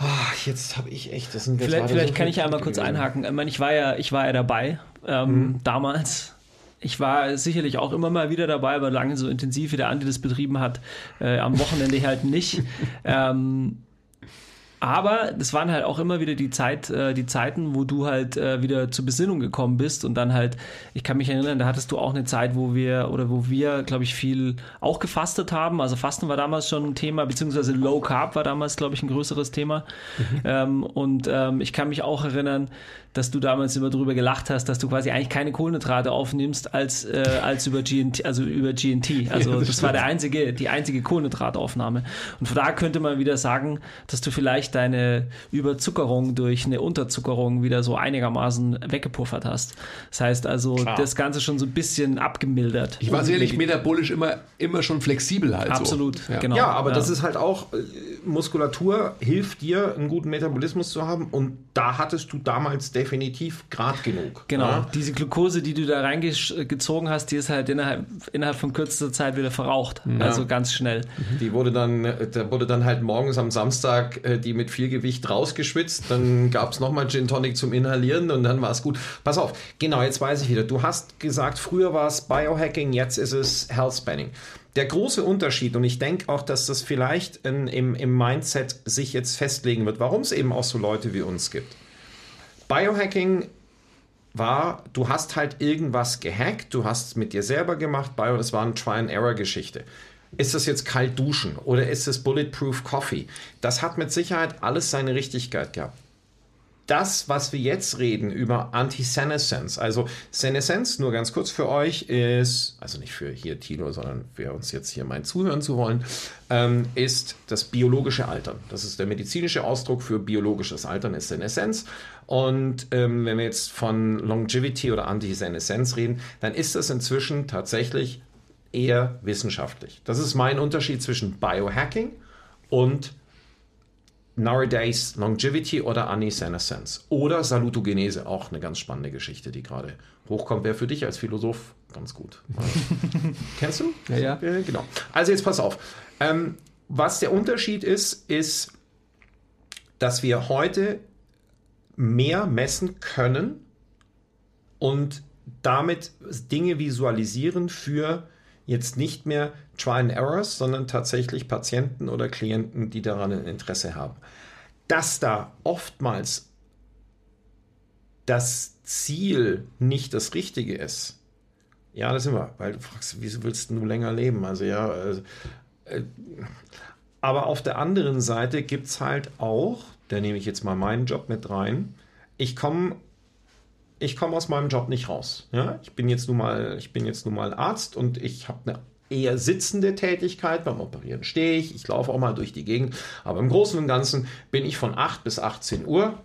Oh, jetzt habe ich echt, das sind Vielleicht, vielleicht so kann ich einmal kurz einhaken. Ich, meine, ich war ja, ich war ja dabei ähm, mhm. damals ich war sicherlich auch immer mal wieder dabei, aber lange so intensiv wie der Andi das betrieben hat, äh, am Wochenende halt nicht. *laughs* ähm, aber das waren halt auch immer wieder die Zeit, äh, die Zeiten, wo du halt äh, wieder zur Besinnung gekommen bist und dann halt, ich kann mich erinnern, da hattest du auch eine Zeit, wo wir oder wo wir, glaube ich, viel auch gefastet haben. Also Fasten war damals schon ein Thema, beziehungsweise Low Carb war damals, glaube ich, ein größeres Thema. Mhm. Ähm, und ähm, ich kann mich auch erinnern, dass du damals immer darüber gelacht hast, dass du quasi eigentlich keine Kohlenhydrate aufnimmst als, äh, als über GNT, also über GNT. *laughs* Also ja, das, das war der einzige, die einzige Kohlenhydrataufnahme. Und von da könnte man wieder sagen, dass du vielleicht deine Überzuckerung durch eine Unterzuckerung wieder so einigermaßen weggepuffert hast. Das heißt also, Klar. das Ganze schon so ein bisschen abgemildert. Ich war sicherlich metabolisch immer, immer schon flexibel halt. Absolut, so. ja. genau. Ja, aber ja. das ist halt auch, äh, Muskulatur hilft dir, einen guten Metabolismus zu haben und da hattest du damals definitiv grad genug. Genau, ja? diese Glucose, die du da reingezogen hast, die ist halt innerhalb, innerhalb von kürzester Zeit wieder verraucht. Ja. Also ganz schnell. Die wurde dann, da wurde dann halt morgens am Samstag äh, die mit viel Gewicht rausgeschwitzt. Dann gab es nochmal Gin Tonic zum Inhalieren und dann war es gut. Pass auf, genau, jetzt weiß ich wieder. Du hast gesagt, früher war es Biohacking, jetzt ist es Health Spanning. Der große Unterschied, und ich denke auch, dass das vielleicht in, im, im Mindset sich jetzt festlegen wird, warum es eben auch so Leute wie uns gibt. Biohacking war, du hast halt irgendwas gehackt, du hast es mit dir selber gemacht, Bio, das war eine Try-and-Error-Geschichte. Ist das jetzt kalt duschen oder ist es Bulletproof Coffee? Das hat mit Sicherheit alles seine Richtigkeit gehabt das, was wir jetzt reden über Anti-Senescence, also Senescence, nur ganz kurz für euch, ist, also nicht für hier Tino, sondern für uns jetzt hier mein zuhören zu wollen, ähm, ist das biologische Altern. Das ist der medizinische Ausdruck für biologisches Altern, ist Senescence. Und ähm, wenn wir jetzt von Longevity oder Anti-Senescence reden, dann ist das inzwischen tatsächlich eher wissenschaftlich. Das ist mein Unterschied zwischen Biohacking und Nowadays Longevity oder Anisenescence oder Salutogenese, auch eine ganz spannende Geschichte, die gerade hochkommt. Wäre für dich als Philosoph ganz gut. *laughs* Kennst du? Ja, ja. Äh, genau. Also jetzt pass auf. Ähm, was der Unterschied ist, ist, dass wir heute mehr messen können und damit Dinge visualisieren für jetzt nicht mehr Try and Errors, sondern tatsächlich Patienten oder Klienten, die daran ein Interesse haben. Dass da oftmals das Ziel nicht das Richtige ist, ja, das sind wir, weil du fragst, wieso willst du länger leben? Also ja, äh, äh, aber auf der anderen Seite gibt es halt auch, da nehme ich jetzt mal meinen Job mit rein, ich komme ich komme aus meinem Job nicht raus. Ja? Ich bin jetzt nun mal, ich bin jetzt nun mal Arzt und ich habe eine eher sitzende Tätigkeit. Beim Operieren stehe ich, ich laufe auch mal durch die Gegend. Aber im Großen und Ganzen bin ich von 8 bis 18 Uhr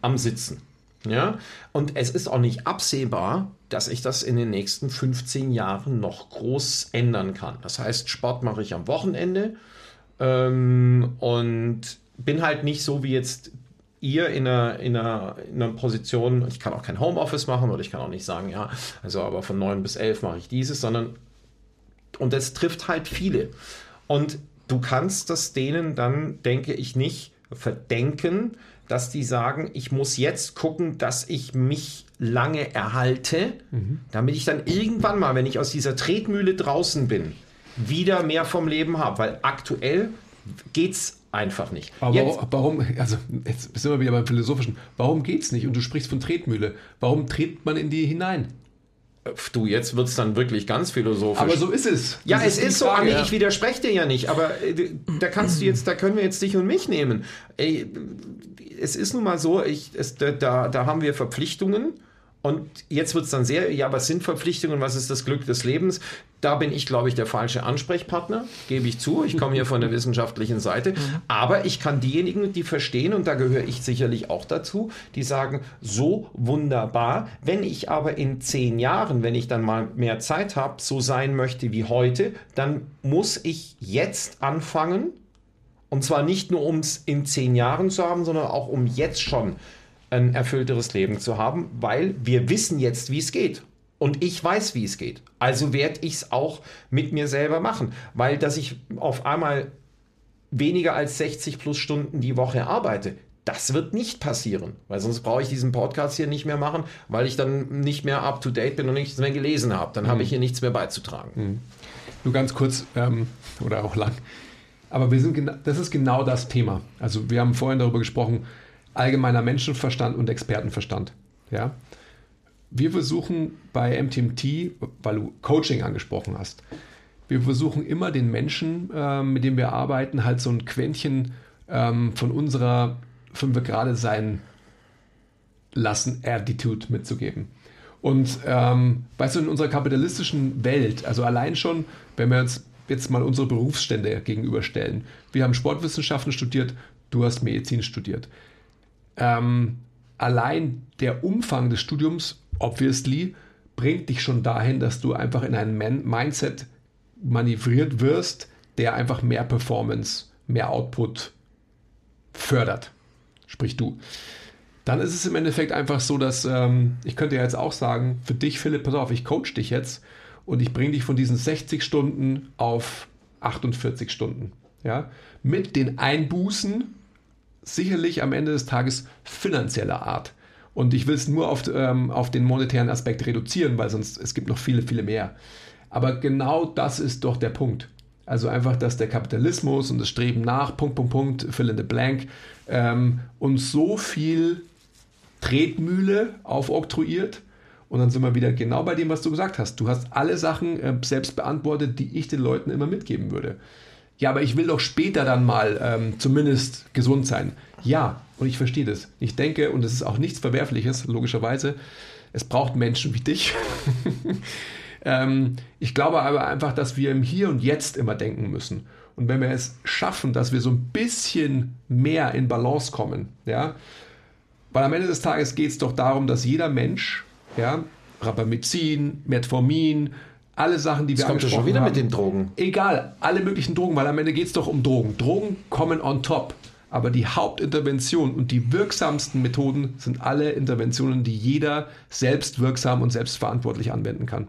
am Sitzen. Ja? Und es ist auch nicht absehbar, dass ich das in den nächsten 15 Jahren noch groß ändern kann. Das heißt, Sport mache ich am Wochenende ähm, und bin halt nicht so wie jetzt ihr in einer, in, einer, in einer Position, ich kann auch kein Homeoffice machen oder ich kann auch nicht sagen, ja, also aber von 9 bis 11 mache ich dieses, sondern und das trifft halt viele. Und du kannst das denen dann, denke ich, nicht verdenken, dass die sagen, ich muss jetzt gucken, dass ich mich lange erhalte, damit ich dann irgendwann mal, wenn ich aus dieser Tretmühle draußen bin, wieder mehr vom Leben habe. Weil aktuell geht's einfach nicht. Aber Jetzt, warum, also jetzt sind wir wieder beim Philosophischen, warum geht's nicht? Und du sprichst von Tretmühle. Warum tritt man in die hinein? du, jetzt wird's dann wirklich ganz philosophisch. Aber so ist es. Ja, Das es die ist so, Frage, Andi, ja. ich widerspreche dir ja nicht, aber äh, da kannst du jetzt, da können wir jetzt dich und mich nehmen. Ey, es ist nun mal so, ich, es, da, da haben wir Verpflichtungen und jetzt wird es dann sehr, ja, was sind Verpflichtungen, was ist das Glück des Lebens? Da bin ich, glaube ich, der falsche Ansprechpartner, gebe ich zu. Ich komme hier von der wissenschaftlichen Seite. Aber ich kann diejenigen, die verstehen, und da gehöre ich sicherlich auch dazu, die sagen, so wunderbar. Wenn ich aber in zehn Jahren, wenn ich dann mal mehr Zeit habe, so sein möchte wie heute, dann muss ich jetzt anfangen, und zwar nicht nur, um es in zehn Jahren zu haben, sondern auch um jetzt schon ein erfüllteres Leben zu haben, weil wir wissen jetzt, wie es geht. Und ich weiß, wie es geht. Also werde ich es auch mit mir selber machen. Weil, dass ich auf einmal weniger als 60 plus Stunden die Woche arbeite, das wird nicht passieren. Weil sonst brauche ich diesen Podcast hier nicht mehr machen, weil ich dann nicht mehr up to date bin und nichts mehr gelesen habe. Dann habe ich hier nichts mehr beizutragen. Nur ganz kurz ähm, oder auch lang. Aber wir sind das ist genau das Thema. Also wir haben vorhin darüber gesprochen, allgemeiner Menschenverstand und Expertenverstand. Ja? Wir versuchen bei MTMT, weil du Coaching angesprochen hast, wir versuchen immer den Menschen, ähm, mit dem wir arbeiten, halt so ein Quäntchen ähm, von unserer fünf gerade sein lassen Attitude mitzugeben. Und ähm, weißt du, in unserer kapitalistischen Welt, also allein schon, wenn wir uns jetzt mal unsere Berufsstände gegenüberstellen. Wir haben Sportwissenschaften studiert, du hast Medizin studiert. Ähm, allein der Umfang des Studiums, obviously, bringt dich schon dahin, dass du einfach in ein Man Mindset manövriert wirst, der einfach mehr Performance, mehr Output fördert. Sprich du. Dann ist es im Endeffekt einfach so, dass ähm, ich könnte ja jetzt auch sagen, für dich, Philipp, pass auf, ich coach dich jetzt und ich bringe dich von diesen 60 Stunden auf 48 Stunden. Ja? Mit den Einbußen sicherlich am Ende des Tages finanzieller Art. Und ich will es nur auf, ähm, auf den monetären Aspekt reduzieren, weil sonst es gibt noch viele, viele mehr. Aber genau das ist doch der Punkt. Also einfach, dass der Kapitalismus und das Streben nach, Punkt, Punkt, Punkt, fill in the blank, ähm, uns so viel Tretmühle aufoktroyiert. Und dann sind wir wieder genau bei dem, was du gesagt hast. Du hast alle Sachen äh, selbst beantwortet, die ich den Leuten immer mitgeben würde. Ja, aber ich will doch später dann mal ähm, zumindest gesund sein. Ja, und ich verstehe das. Ich denke, und es ist auch nichts Verwerfliches, logischerweise, es braucht Menschen wie dich. *laughs* ähm, ich glaube aber einfach, dass wir im Hier und Jetzt immer denken müssen. Und wenn wir es schaffen, dass wir so ein bisschen mehr in Balance kommen, ja, weil am Ende des Tages geht es doch darum, dass jeder Mensch, ja, Rapamycin, Metformin, alle Sachen, die wir kommt er angesprochen schon wieder haben, mit den Drogen. Egal, alle möglichen Drogen, weil am Ende geht es doch um Drogen. Drogen kommen on top. Aber die Hauptintervention und die wirksamsten Methoden sind alle Interventionen, die jeder selbst wirksam und selbstverantwortlich anwenden kann.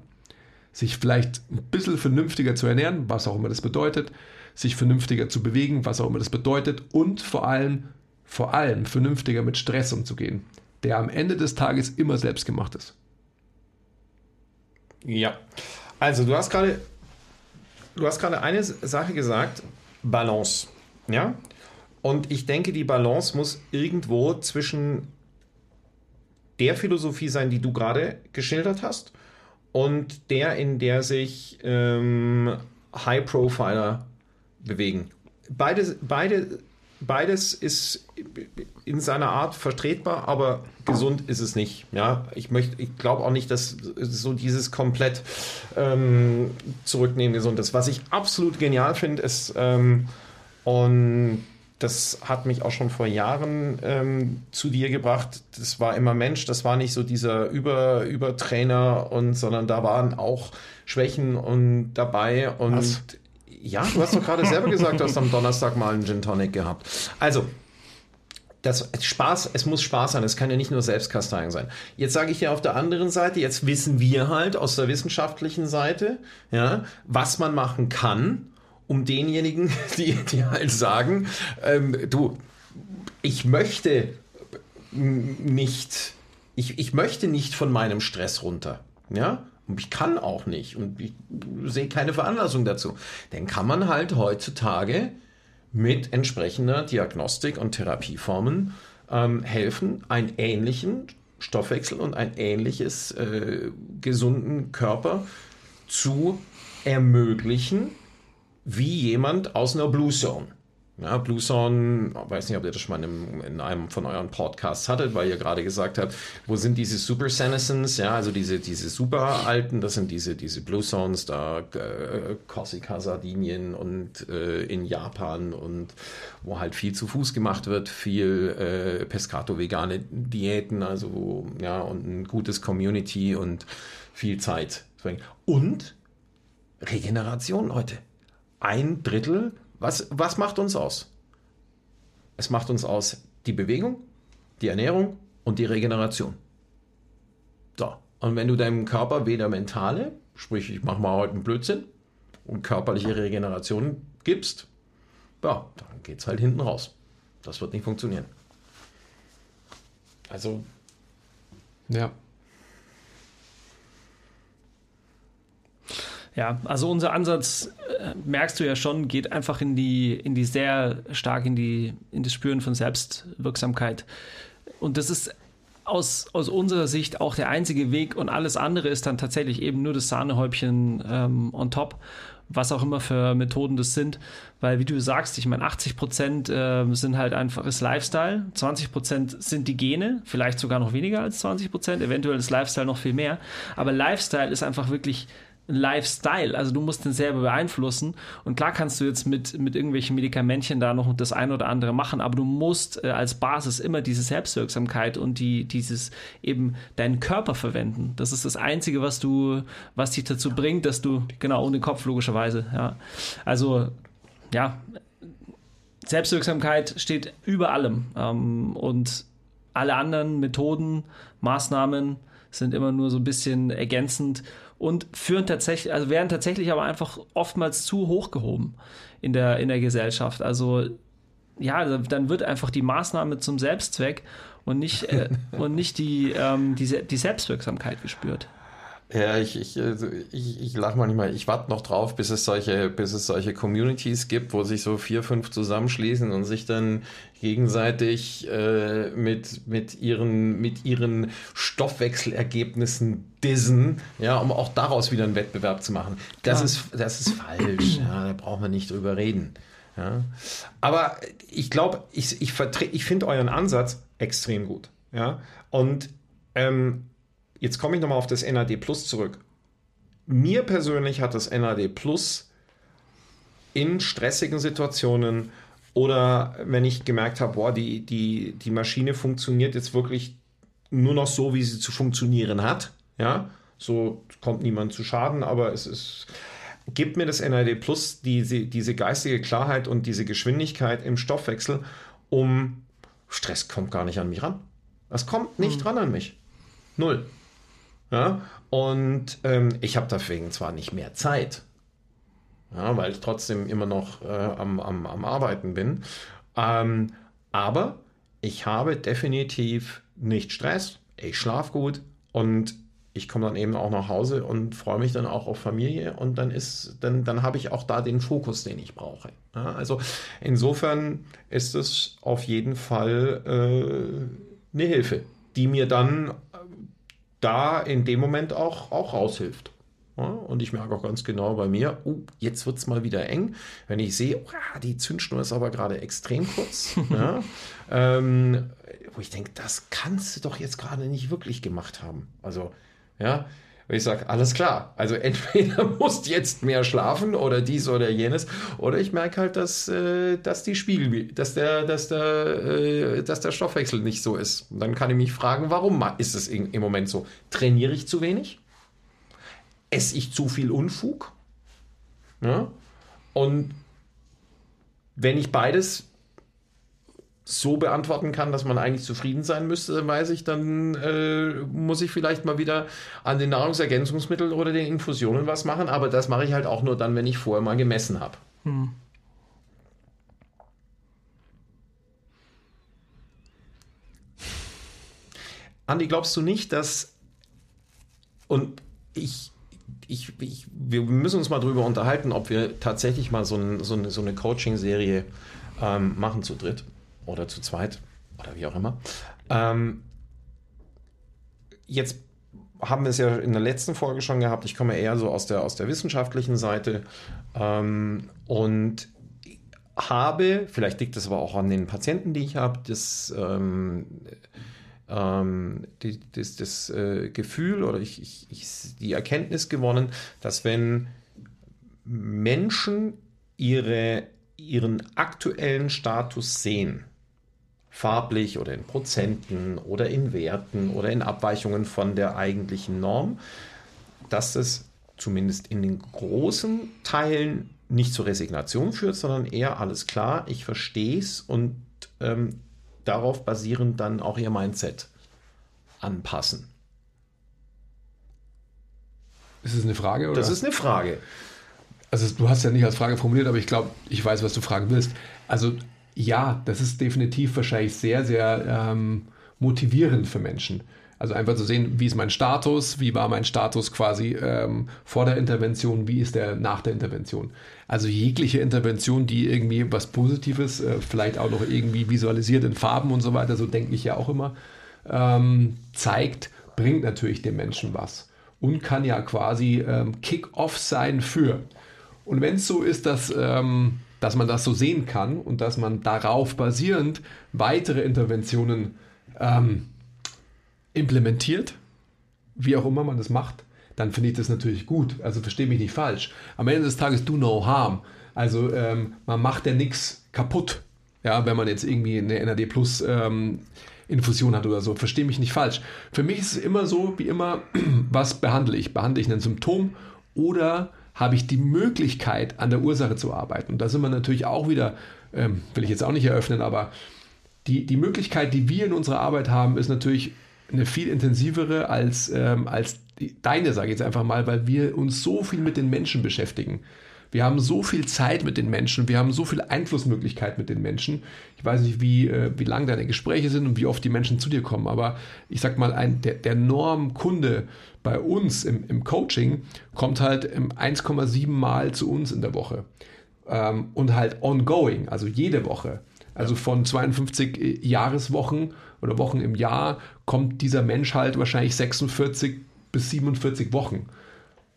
Sich vielleicht ein bisschen vernünftiger zu ernähren, was auch immer das bedeutet, sich vernünftiger zu bewegen, was auch immer das bedeutet und vor allem, vor allem vernünftiger mit Stress umzugehen, der am Ende des Tages immer selbst gemacht ist. Ja. Also, du hast gerade du hast gerade eine Sache gesagt, Balance. Ja? Und ich denke, die Balance muss irgendwo zwischen der Philosophie sein, die du gerade geschildert hast, und der, in der sich ähm, High-Profiler bewegen. Beides, beide, beides ist in seiner Art vertretbar, aber gesund ist es nicht. Ja, ich möchte, ich glaube auch nicht, dass so dieses komplett ähm, zurücknehmen gesund ist. Was ich absolut genial finde, ist ähm, und das hat mich auch schon vor Jahren ähm, zu dir gebracht. Das war immer Mensch, das war nicht so dieser Über, Übertrainer und sondern da waren auch Schwächen und dabei und Was? ja, du hast doch gerade selber gesagt, du hast am Donnerstag mal einen Gin Tonic gehabt. Also, das Spaß, es muss Spaß sein, es kann ja nicht nur Selbstkasteiung sein. Jetzt sage ich dir auf der anderen Seite, jetzt wissen wir halt aus der wissenschaftlichen Seite, ja, was man machen kann, um denjenigen, *laughs* die, die halt sagen, ähm, du, ich möchte nicht, ich, ich möchte nicht von meinem Stress runter. Ja, ich kann auch nicht und ich sehe keine Veranlassung dazu. Dann kann man halt heutzutage mit entsprechender Diagnostik und Therapieformen ähm, helfen, einen ähnlichen Stoffwechsel und ein ähnliches äh, gesunden Körper zu ermöglichen, wie jemand aus einer Blue Zone. Ja, Blue Zone, weiß nicht, ob ihr das schon mal in, in einem von euren Podcasts hattet, weil ihr gerade gesagt habt, wo sind diese Super Senescence, ja, also diese, diese super alten, das sind diese, diese Blue Zones, da äh, Korsika, Sardinien und äh, in Japan und wo halt viel zu Fuß gemacht wird, viel äh, Pescato-vegane Diäten, also wo, ja, und ein gutes Community und viel Zeit. Und Regeneration, Leute. Ein Drittel was, was macht uns aus? Es macht uns aus die Bewegung, die Ernährung und die Regeneration. So, und wenn du deinem Körper weder mentale, sprich, ich mache mal heute einen Blödsinn, und körperliche Regeneration gibst, ja, dann geht es halt hinten raus. Das wird nicht funktionieren. Also. Ja. Ja, also unser Ansatz, äh, merkst du ja schon, geht einfach in die, in die sehr stark in die, in das Spüren von Selbstwirksamkeit. Und das ist aus, aus unserer Sicht auch der einzige Weg und alles andere ist dann tatsächlich eben nur das Sahnehäubchen ähm, on top, was auch immer für Methoden das sind. Weil, wie du sagst, ich meine, 80 Prozent äh, sind halt einfaches Lifestyle, 20 Prozent sind die Gene, vielleicht sogar noch weniger als 20 Prozent, eventuell ist Lifestyle noch viel mehr. Aber Lifestyle ist einfach wirklich Lifestyle. Also du musst den selber beeinflussen. Und klar kannst du jetzt mit, mit irgendwelchen Medikamentchen da noch das ein oder andere machen, aber du musst äh, als Basis immer diese Selbstwirksamkeit und die, dieses eben deinen Körper verwenden. Das ist das Einzige, was du, was dich dazu bringt, dass du, genau, ohne Kopf logischerweise, ja. Also, ja, Selbstwirksamkeit steht über allem. Ähm, und alle anderen Methoden, Maßnahmen sind immer nur so ein bisschen ergänzend und führen tatsächlich, also werden tatsächlich aber einfach oftmals zu hoch gehoben in der, in der Gesellschaft. Also ja, dann wird einfach die Maßnahme zum Selbstzweck und nicht, äh, *laughs* und nicht die, ähm, die, die Selbstwirksamkeit gespürt. Ja, ich, ich, also ich, ich lache manchmal, ich warte noch drauf, bis es solche, bis es solche Communities gibt, wo sich so vier, fünf zusammenschließen und sich dann gegenseitig äh, mit, mit, ihren, mit ihren Stoffwechselergebnissen dissen, ja, um auch daraus wieder einen Wettbewerb zu machen. Das, ist, das ist falsch, ja, da brauchen wir nicht drüber reden. Ja. Aber ich glaube, ich, ich, ich finde euren Ansatz extrem gut. Ja. Und ähm, Jetzt komme ich nochmal auf das NAD Plus zurück. Mir persönlich hat das NAD Plus in stressigen Situationen oder wenn ich gemerkt habe, boah, die, die, die Maschine funktioniert jetzt wirklich nur noch so, wie sie zu funktionieren hat. Ja, so kommt niemand zu Schaden, aber es ist, gibt mir das NAD Plus diese, diese geistige Klarheit und diese Geschwindigkeit im Stoffwechsel, um Stress kommt gar nicht an mich ran. Das kommt nicht mhm. ran an mich. Null. Ja? Und ähm, ich habe deswegen zwar nicht mehr Zeit, ja, weil ich trotzdem immer noch äh, am, am, am Arbeiten bin, ähm, aber ich habe definitiv nicht Stress, ich schlafe gut und ich komme dann eben auch nach Hause und freue mich dann auch auf Familie und dann ist, dann, dann habe ich auch da den Fokus, den ich brauche. Ja, also insofern ist es auf jeden Fall äh, eine Hilfe, die mir dann da in dem Moment auch, auch raushilft. Ja, und ich merke auch ganz genau bei mir, oh, jetzt wird es mal wieder eng. Wenn ich sehe, oh, die Zündschnur ist aber gerade extrem kurz. *laughs* ja, ähm, wo ich denke, das kannst du doch jetzt gerade nicht wirklich gemacht haben. Also, ja, und ich sage, alles klar. Also entweder *laughs* musst jetzt mehr schlafen oder dies oder jenes, oder ich merke halt, dass, äh, dass die Spiegel, dass der, dass der, äh, dass der Stoffwechsel nicht so ist. Und dann kann ich mich fragen, warum ist es im Moment so? Trainiere ich zu wenig? Esse ich zu viel Unfug? Ja? Und wenn ich beides so beantworten kann, dass man eigentlich zufrieden sein müsste, dann weiß ich, dann äh, muss ich vielleicht mal wieder an den Nahrungsergänzungsmitteln oder den Infusionen was machen. Aber das mache ich halt auch nur dann, wenn ich vorher mal gemessen habe. Andi, glaubst du nicht, dass und ich, ich, ich, wir müssen uns mal drüber unterhalten, ob wir tatsächlich mal so, ein, so eine, so eine Coaching-Serie ähm, machen zu dritt oder zu zweit oder wie auch immer. Ähm, jetzt haben wir es ja in der letzten Folge schon gehabt. Ich komme eher so aus der, aus der wissenschaftlichen Seite ähm, und habe, vielleicht liegt es aber auch an den Patienten, die ich habe, das, ähm, ähm, die, das, das äh, Gefühl oder ich, ich, ich, die Erkenntnis gewonnen, dass wenn Menschen ihre, ihren aktuellen Status sehen, farblich oder in Prozenten oder in Werten oder in Abweichungen von der eigentlichen Norm, dass es zumindest in den großen Teilen nicht zur Resignation führt, sondern eher alles klar, ich verstehe es und ähm, darauf basierend dann auch ihr Mindset anpassen. Ist das eine Frage? Oder? Das ist eine Frage. Also du hast ja nicht als Frage formuliert, aber ich glaube, ich weiß, was du fragen willst. Also ja, das ist definitiv wahrscheinlich sehr, sehr ähm, motivierend für Menschen. Also einfach zu sehen, wie ist mein Status, wie war mein Status quasi ähm, vor der Intervention, wie ist der nach der Intervention. Also jegliche Intervention, die irgendwie was Positives, äh, vielleicht auch noch irgendwie visualisiert in Farben und so weiter, so denke ich ja auch immer, ähm, zeigt, bringt natürlich dem Menschen was und kann ja quasi ähm, Kick-off sein für. Und wenn es so ist, dass, ähm, dass man das so sehen kann und dass man darauf basierend weitere Interventionen ähm, implementiert, wie auch immer man das macht, dann finde ich das natürlich gut. Also verstehe mich nicht falsch. Am Ende des Tages do no harm. Also ähm, man macht ja nichts kaputt. Ja, wenn man jetzt irgendwie eine NAD Plus ähm, Infusion hat oder so. Verstehe mich nicht falsch. Für mich ist es immer so, wie immer, *clears throat* was behandle ich? Behandle ich ein Symptom oder habe ich die Möglichkeit, an der Ursache zu arbeiten? Und da sind wir natürlich auch wieder, ähm, will ich jetzt auch nicht eröffnen, aber die, die Möglichkeit, die wir in unserer Arbeit haben, ist natürlich eine viel intensivere als, ähm, als die, deine, sage ich jetzt einfach mal, weil wir uns so viel mit den Menschen beschäftigen. Wir haben so viel Zeit mit den Menschen, wir haben so viel Einflussmöglichkeit mit den Menschen. Ich weiß nicht, wie, äh, wie lang deine Gespräche sind und wie oft die Menschen zu dir kommen, aber ich sag mal, ein, der, der Normkunde bei uns im, im Coaching kommt halt 1,7 Mal zu uns in der Woche. Ähm, und halt ongoing, also jede Woche. Also von 52 Jahreswochen oder Wochen im Jahr kommt dieser Mensch halt wahrscheinlich 46 bis 47 Wochen.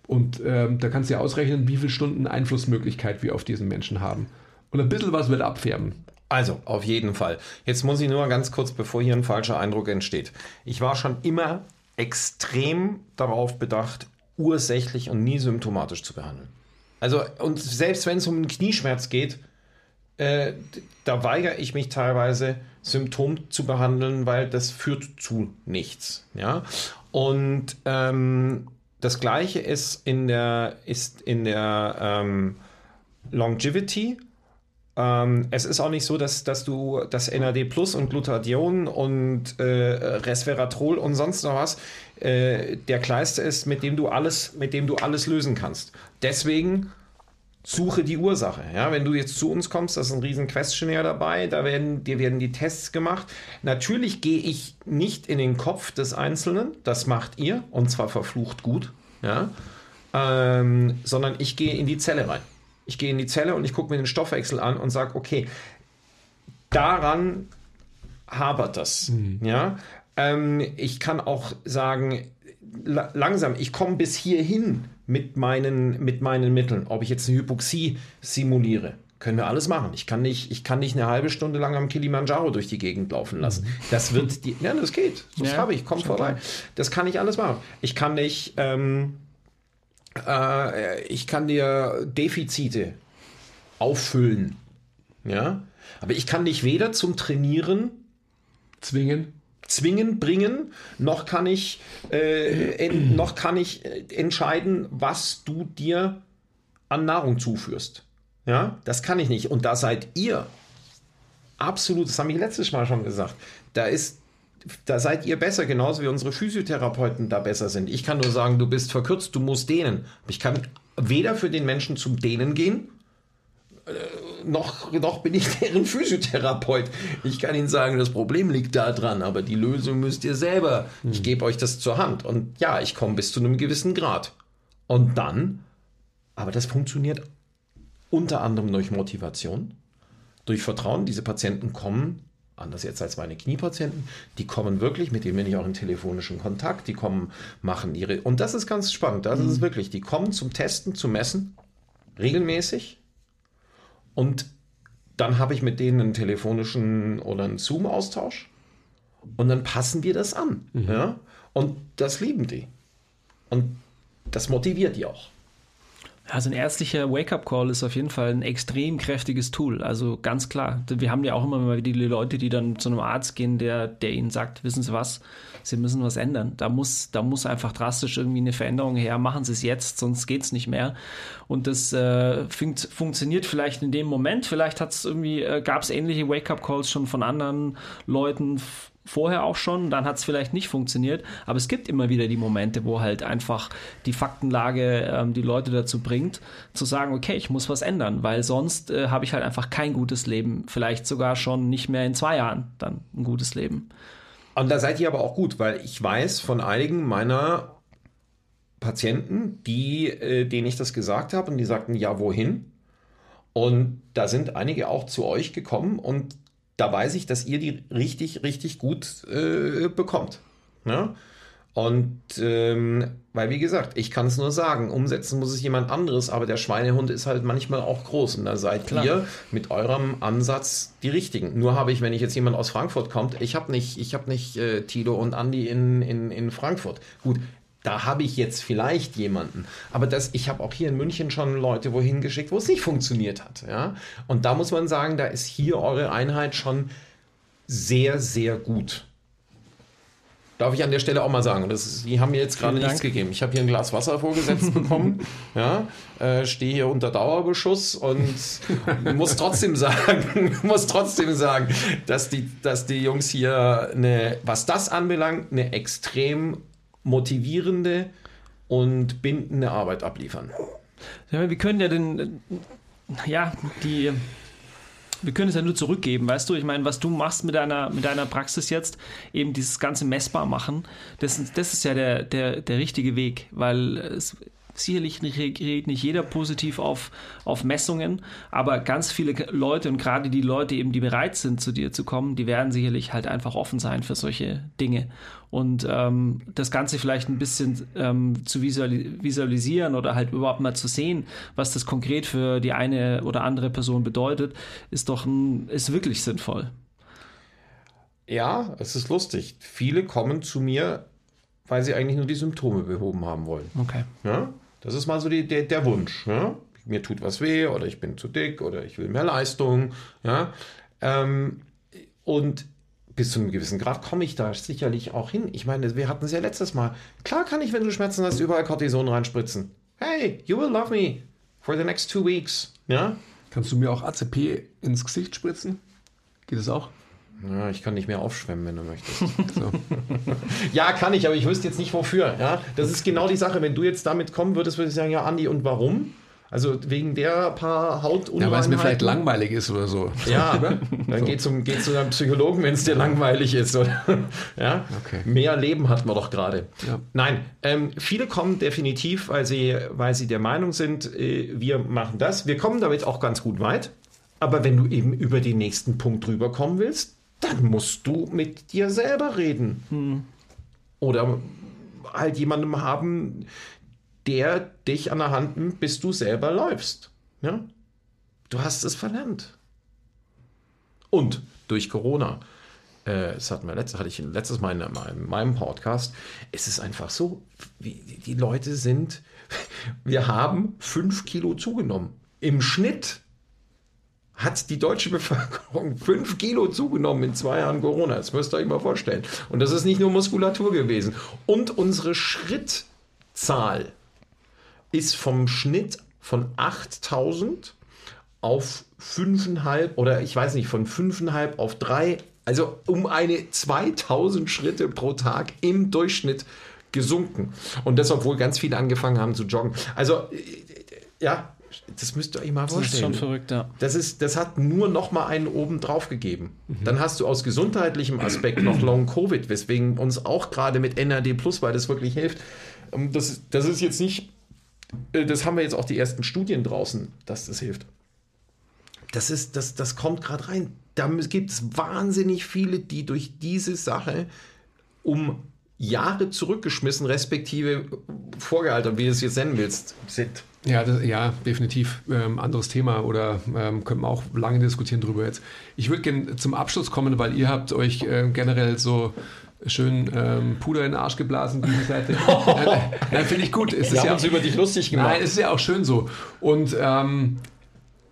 Und ähm, da kannst du ja ausrechnen, wie viele Stunden Einflussmöglichkeit wir auf diesen Menschen haben. Und ein bisschen was wird abfärben. Also, auf jeden Fall. Jetzt muss ich nur ganz kurz, bevor hier ein falscher Eindruck entsteht. Ich war schon immer extrem darauf bedacht, ursächlich und nie symptomatisch zu behandeln. Also, und selbst wenn es um einen Knieschmerz geht, äh, da weigere ich mich teilweise, Symptom zu behandeln, weil das führt zu nichts. Ja? Und ähm, das gleiche ist in der, ist in der ähm, Longevity. Ähm, es ist auch nicht so, dass, dass du das NAD Plus und Glutathion und äh, Resveratrol und sonst noch was äh, der Kleister ist, mit dem du alles, mit dem du alles lösen kannst. Deswegen suche die Ursache. Ja, wenn du jetzt zu uns kommst, das ist ein riesen Questionnaire dabei, da werden, dir werden die Tests gemacht. Natürlich gehe ich nicht in den Kopf des Einzelnen, das macht ihr, und zwar verflucht gut, ja, ähm, sondern ich gehe in die Zelle rein. Ich gehe in die Zelle und ich gucke mir den Stoffwechsel an und sage, okay, daran habert das. Mhm. Ja, ähm, ich kann auch sagen, la langsam, ich komme bis hierhin mit meinen, mit meinen Mitteln. Ob ich jetzt eine Hypoxie simuliere, können wir alles machen. Ich kann nicht, ich kann nicht eine halbe Stunde lang am Kilimanjaro durch die Gegend laufen lassen. Mhm. Das wird die, ja, das geht. Das ja, habe ich, komm vorbei. Klar. Das kann ich alles machen. Ich kann nicht, ähm, äh, ich kann dir Defizite auffüllen. Ja, aber ich kann dich weder zum Trainieren zwingen zwingen, bringen, noch kann ich, äh, *clears throat* noch kann ich äh, entscheiden, was du dir an Nahrung zuführst. Ja, das kann ich nicht. Und da seid ihr absolut, das haben wir letztes Mal schon gesagt, da ist da seid ihr besser, genauso wie unsere Physiotherapeuten da besser sind. Ich kann nur sagen, du bist verkürzt, du musst dehnen. Ich kann weder für den Menschen zum Dehnen gehen, noch, noch bin ich *laughs* deren Physiotherapeut. Ich kann Ihnen sagen, das Problem liegt da dran, aber die Lösung müsst ihr selber. Ich gebe euch das zur Hand. Und ja, ich komme bis zu einem gewissen Grad. Und dann, aber das funktioniert unter anderem durch Motivation, durch Vertrauen. Diese Patienten kommen, anders jetzt als meine Kniepatienten, die kommen wirklich, mit denen bin ich auch in telefonischen Kontakt, die kommen, machen ihre, und das ist ganz spannend, das ist wirklich, die kommen zum Testen, zum Messen, regelmäßig, und dann habe ich mit denen einen telefonischen oder einen Zoom-Austausch, und dann passen wir das an, ja, und das lieben die. Und das motiviert die auch. Ja, so ein ärztlicher Wake-up-Call ist auf jeden Fall ein extrem kräftiges Tool. Also ganz klar. Wir haben ja auch immer mal die Leute, die dann zu einem Arzt gehen, der, der ihnen sagt, wissen Sie was, Sie müssen was ändern. Da muss, da muss einfach drastisch irgendwie eine Veränderung her. Machen Sie es jetzt, sonst geht es nicht mehr. Und das äh, funkt, funktioniert vielleicht in dem Moment. Vielleicht hat es irgendwie, äh, gab es ähnliche Wake-up-Calls schon von anderen Leuten vorher auch schon, dann hat es vielleicht nicht funktioniert, aber es gibt immer wieder die Momente, wo halt einfach die Faktenlage ähm, die Leute dazu bringt, zu sagen, okay, ich muss was ändern, weil sonst äh, habe ich halt einfach kein gutes Leben, vielleicht sogar schon nicht mehr in zwei Jahren dann ein gutes Leben. Und da seid ihr aber auch gut, weil ich weiß von einigen meiner Patienten, die, äh, denen ich das gesagt habe und die sagten, ja, wohin? Und da sind einige auch zu euch gekommen und da weiß ich, dass ihr die richtig, richtig gut äh, bekommt. Ne? Und ähm, weil, wie gesagt, ich kann es nur sagen, umsetzen muss es jemand anderes, aber der Schweinehund ist halt manchmal auch groß. Und da seid Klar. ihr mit eurem Ansatz die richtigen. Nur habe ich, wenn ich jetzt jemand aus Frankfurt kommt, ich habe nicht, ich habe nicht äh, Tilo und Andi in, in, in Frankfurt. Gut, da habe ich jetzt vielleicht jemanden. Aber das, ich habe auch hier in München schon Leute wohin geschickt, wo es nicht funktioniert hat. Ja? Und da muss man sagen, da ist hier eure Einheit schon sehr, sehr gut. Darf ich an der Stelle auch mal sagen. Das ist, die haben mir jetzt gerade nichts gegeben. Ich habe hier ein Glas Wasser vorgesetzt bekommen. *laughs* Ja, äh, stehe hier unter Dauerbeschuss und muss trotzdem *laughs* sagen, muss trotzdem sagen, dass die, dass die Jungs hier eine, was das anbelangt, eine extrem motivierende und bindende Arbeit abliefern. Wir können ja den, ja, die, wir können es ja nur zurückgeben, weißt du? Ich meine, was du machst mit deiner, mit deiner Praxis jetzt, eben dieses ganze messbar machen, das, ist- das ist ja der, der, der richtige Weg, weil es sicherlich reagiert nicht jeder positiv auf, auf Messungen, aber ganz viele Leute und gerade die Leute eben, die bereit sind, zu dir zu kommen, die werden sicherlich halt einfach offen sein für solche Dinge. Und ähm, das Ganze vielleicht ein bisschen ähm, zu visuali visualisieren oder halt überhaupt mal zu sehen, was das konkret für die eine oder andere Person bedeutet, ist doch ein, ist wirklich sinnvoll. Ja, es ist lustig. Viele kommen zu mir, weil sie eigentlich nur die Symptome behoben haben wollen. Okay. Ja? Das ist mal so die, der, der Wunsch. Ja? Mir tut was weh oder ich bin zu dick oder ich will mehr Leistung. Ja? Ähm, und bis zu einem gewissen Grad komme ich da sicherlich auch hin. Ich meine, wir hatten es ja letztes Mal. Klar kann ich, wenn du Schmerzen hast, überall Cortison reinspritzen. Hey, you will love me for the next two weeks. Ja? Kannst du mir auch ACP ins Gesicht spritzen? Geht das auch? Ja, ich kann nicht mehr aufschwemmen, wenn du möchtest. *laughs* So. *laughs* Ja, kann ich, aber ich wüsste jetzt nicht wofür. Ja, das ist genau die Sache. Wenn du jetzt damit kommen würdest, würde ich sagen, ja, Andi, und warum? Also wegen der paar Hautunreinheiten. Ja, weil es mir vielleicht langweilig ist oder so. Ja, *laughs* dann geh zum, geh zu einem Psychologen, wenn es dir langweilig ist. Oder? Ja? Okay. Mehr Leben hatten wir doch gerade. Ja. Nein, ähm, viele kommen definitiv, weil sie, weil sie der Meinung sind, äh, wir machen das. Wir kommen damit auch ganz gut weit. Aber wenn du eben über den nächsten Punkt drüber kommen willst, dann musst du mit dir selber reden. Oder halt jemandem haben, der dich an der Hand nimmt, bis du selber läufst. Ja? Du hast es verlernt. Und durch Corona, äh, das hatten wir letztes, hatte ich letztes Mal in meinem, in meinem Podcast, es ist einfach so, wie, die Leute sind, *laughs* wir haben fünf Kilo zugenommen. Im Schnitt hat die deutsche Bevölkerung *laughs* fünf Kilo zugenommen in zwei Jahren Corona. Das müsst ihr euch mal vorstellen. Und das ist nicht nur Muskulatur gewesen. Und unsere Schrittzahl ist vom Schnitt von 8000 auf 5,5 oder ich weiß nicht, von 5,5 auf 3, also um eine 2000 Schritte pro Tag im Durchschnitt gesunken. Und das, obwohl ganz viele angefangen haben zu joggen. Also, äh, ja, das müsst ihr euch mal Das vorstellen. ist schon verrückt, ja. Das, ist, das hat nur noch mal einen oben drauf gegeben. Dann hast du aus gesundheitlichem Aspekt noch *clears throat* Long Covid, weswegen uns auch gerade mit NAD Plus, weil das wirklich hilft. ähm, Das, das ist jetzt nicht, äh, das haben wir jetzt auch die ersten Studien draußen, dass das hilft. Das, ist, das, das kommt gerade rein. Da gibt es wahnsinnig viele, die durch diese Sache um Jahre zurückgeschmissen, respektive vorgehalten, wie du es jetzt nennen willst, sind. Ja, das, ja, definitiv. Ähm, anderes Thema oder ähm, können wir auch lange diskutieren drüber jetzt. Ich würde gerne zum Abschluss kommen, weil ihr habt euch ähm, generell so schön ähm, Puder in den Arsch geblasen gegenseitig. Nein, nein, finde ich gut. Es Wir ist haben ja, uns über dich lustig gemacht. Nein, es ist ja auch schön so. Und ähm,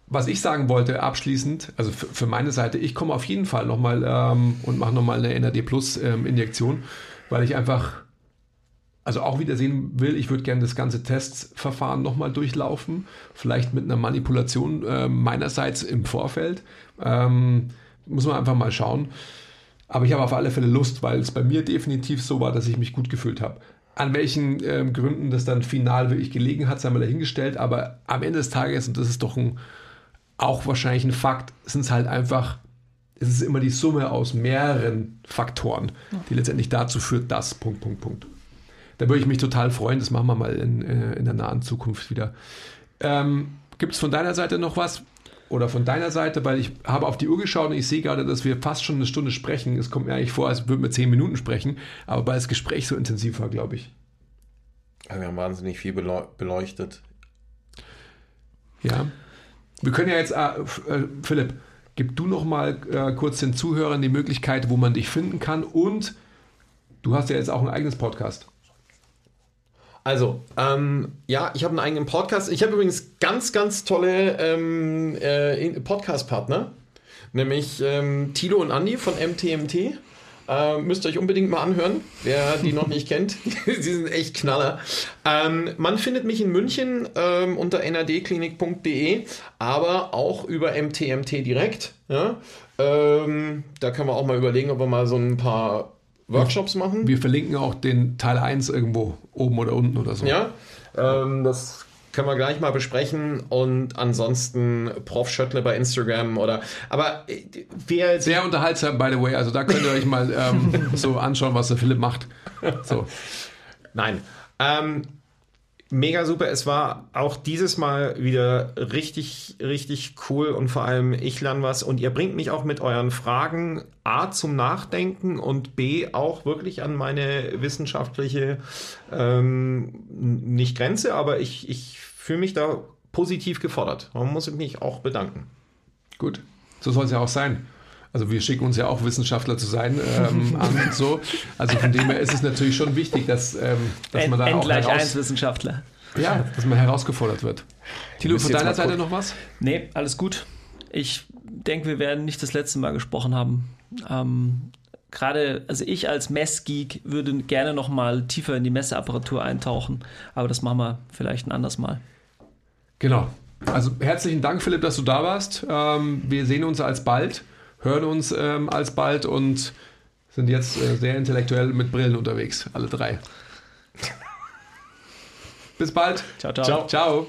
was ich sagen wollte abschließend, also für, für meine Seite, ich komme auf jeden Fall nochmal ähm, und mache nochmal eine NAD Plus ähm, Injektion, weil ich einfach, also auch wieder sehen will, ich würde gerne das ganze Testverfahren nochmal durchlaufen, vielleicht mit einer Manipulation äh, meinerseits im Vorfeld. Ähm, muss man einfach mal schauen. Aber ich habe auf alle Fälle Lust, weil es bei mir definitiv so war, dass ich mich gut gefühlt habe. An welchen ähm, Gründen das dann final wirklich gelegen hat, sei mal dahingestellt. Aber am Ende des Tages, und das ist doch ein, auch wahrscheinlich ein Fakt, sind es halt einfach, es ist immer die Summe aus mehreren Faktoren, die letztendlich dazu führt, dass, Punkt, Punkt, Punkt. Da würde ich mich total freuen, das machen wir mal in, äh, in der nahen Zukunft wieder. Ähm, Gibt es von deiner Seite noch was? Oder von deiner Seite, weil ich habe auf die Uhr geschaut und ich sehe gerade, dass wir fast schon eine Stunde sprechen. Es kommt mir eigentlich vor, als würden wir zehn Minuten sprechen, aber weil das Gespräch so intensiv war, glaube ich. Ja, wir haben wahnsinnig viel beleu- beleuchtet. Ja. Wir können ja jetzt, äh, äh, Philipp, gib du noch mal äh, kurz den Zuhörern die Möglichkeit, wo man dich finden kann und du hast ja jetzt auch ein eigenes Podcast. Also, ähm, ja, ich habe einen eigenen Podcast. Ich habe übrigens ganz, ganz tolle ähm, äh, Podcast-Partner, nämlich ähm, Tilo und Andi von MTMT. Äh, müsst ihr euch unbedingt mal anhören, wer die noch nicht kennt. *laughs* Sie sind echt Knaller. Ähm, man findet mich in München ähm, unter nadklinik.de, aber auch über MTMT direkt. Ja? Ähm, da kann man auch mal überlegen, ob wir mal so ein paar Workshops machen. Wir verlinken auch den Teil 1 irgendwo oben oder unten oder so. Ja, ähm, das können wir gleich mal besprechen. Und ansonsten Prof. Schöttle bei Instagram oder. Aber äh, jetzt. Sehr unterhaltsam, by the way. Also da könnt ihr euch mal ähm, *laughs* so anschauen, was der Philipp macht. So. Nein. Ähm, mega super. Es war auch dieses Mal wieder richtig, richtig cool und vor allem ich lerne was und ihr bringt mich auch mit euren Fragen A zum Nachdenken und B auch wirklich an meine wissenschaftliche, ähm, nicht Grenze, aber ich, ich fühle mich da positiv gefordert. Man muss mich auch bedanken. Gut, so soll es ja auch sein. Also wir schicken uns ja auch Wissenschaftler zu sein ähm, *laughs* an und so. Also von dem her ist es natürlich schon wichtig, dass, ähm, dass man da N auch gleich 1 Wissenschaftler. ja, dass man herausgefordert wird. Tilo, von deiner Seite noch was? Nee, alles gut. Ich denke, wir werden nicht das letzte Mal gesprochen haben. Ähm, Gerade, also ich als Messgeek würde gerne noch mal tiefer in die Messeapparatur eintauchen, aber das machen wir vielleicht ein anderes Mal. Genau. Also herzlichen Dank, Philipp, dass du da warst. Ähm, wir sehen uns alsbald, hören uns ähm, alsbald und sind jetzt äh, sehr intellektuell mit Brillen unterwegs, alle drei. *laughs* Bis bald. Ciao, ciao. Ciao. Ciao.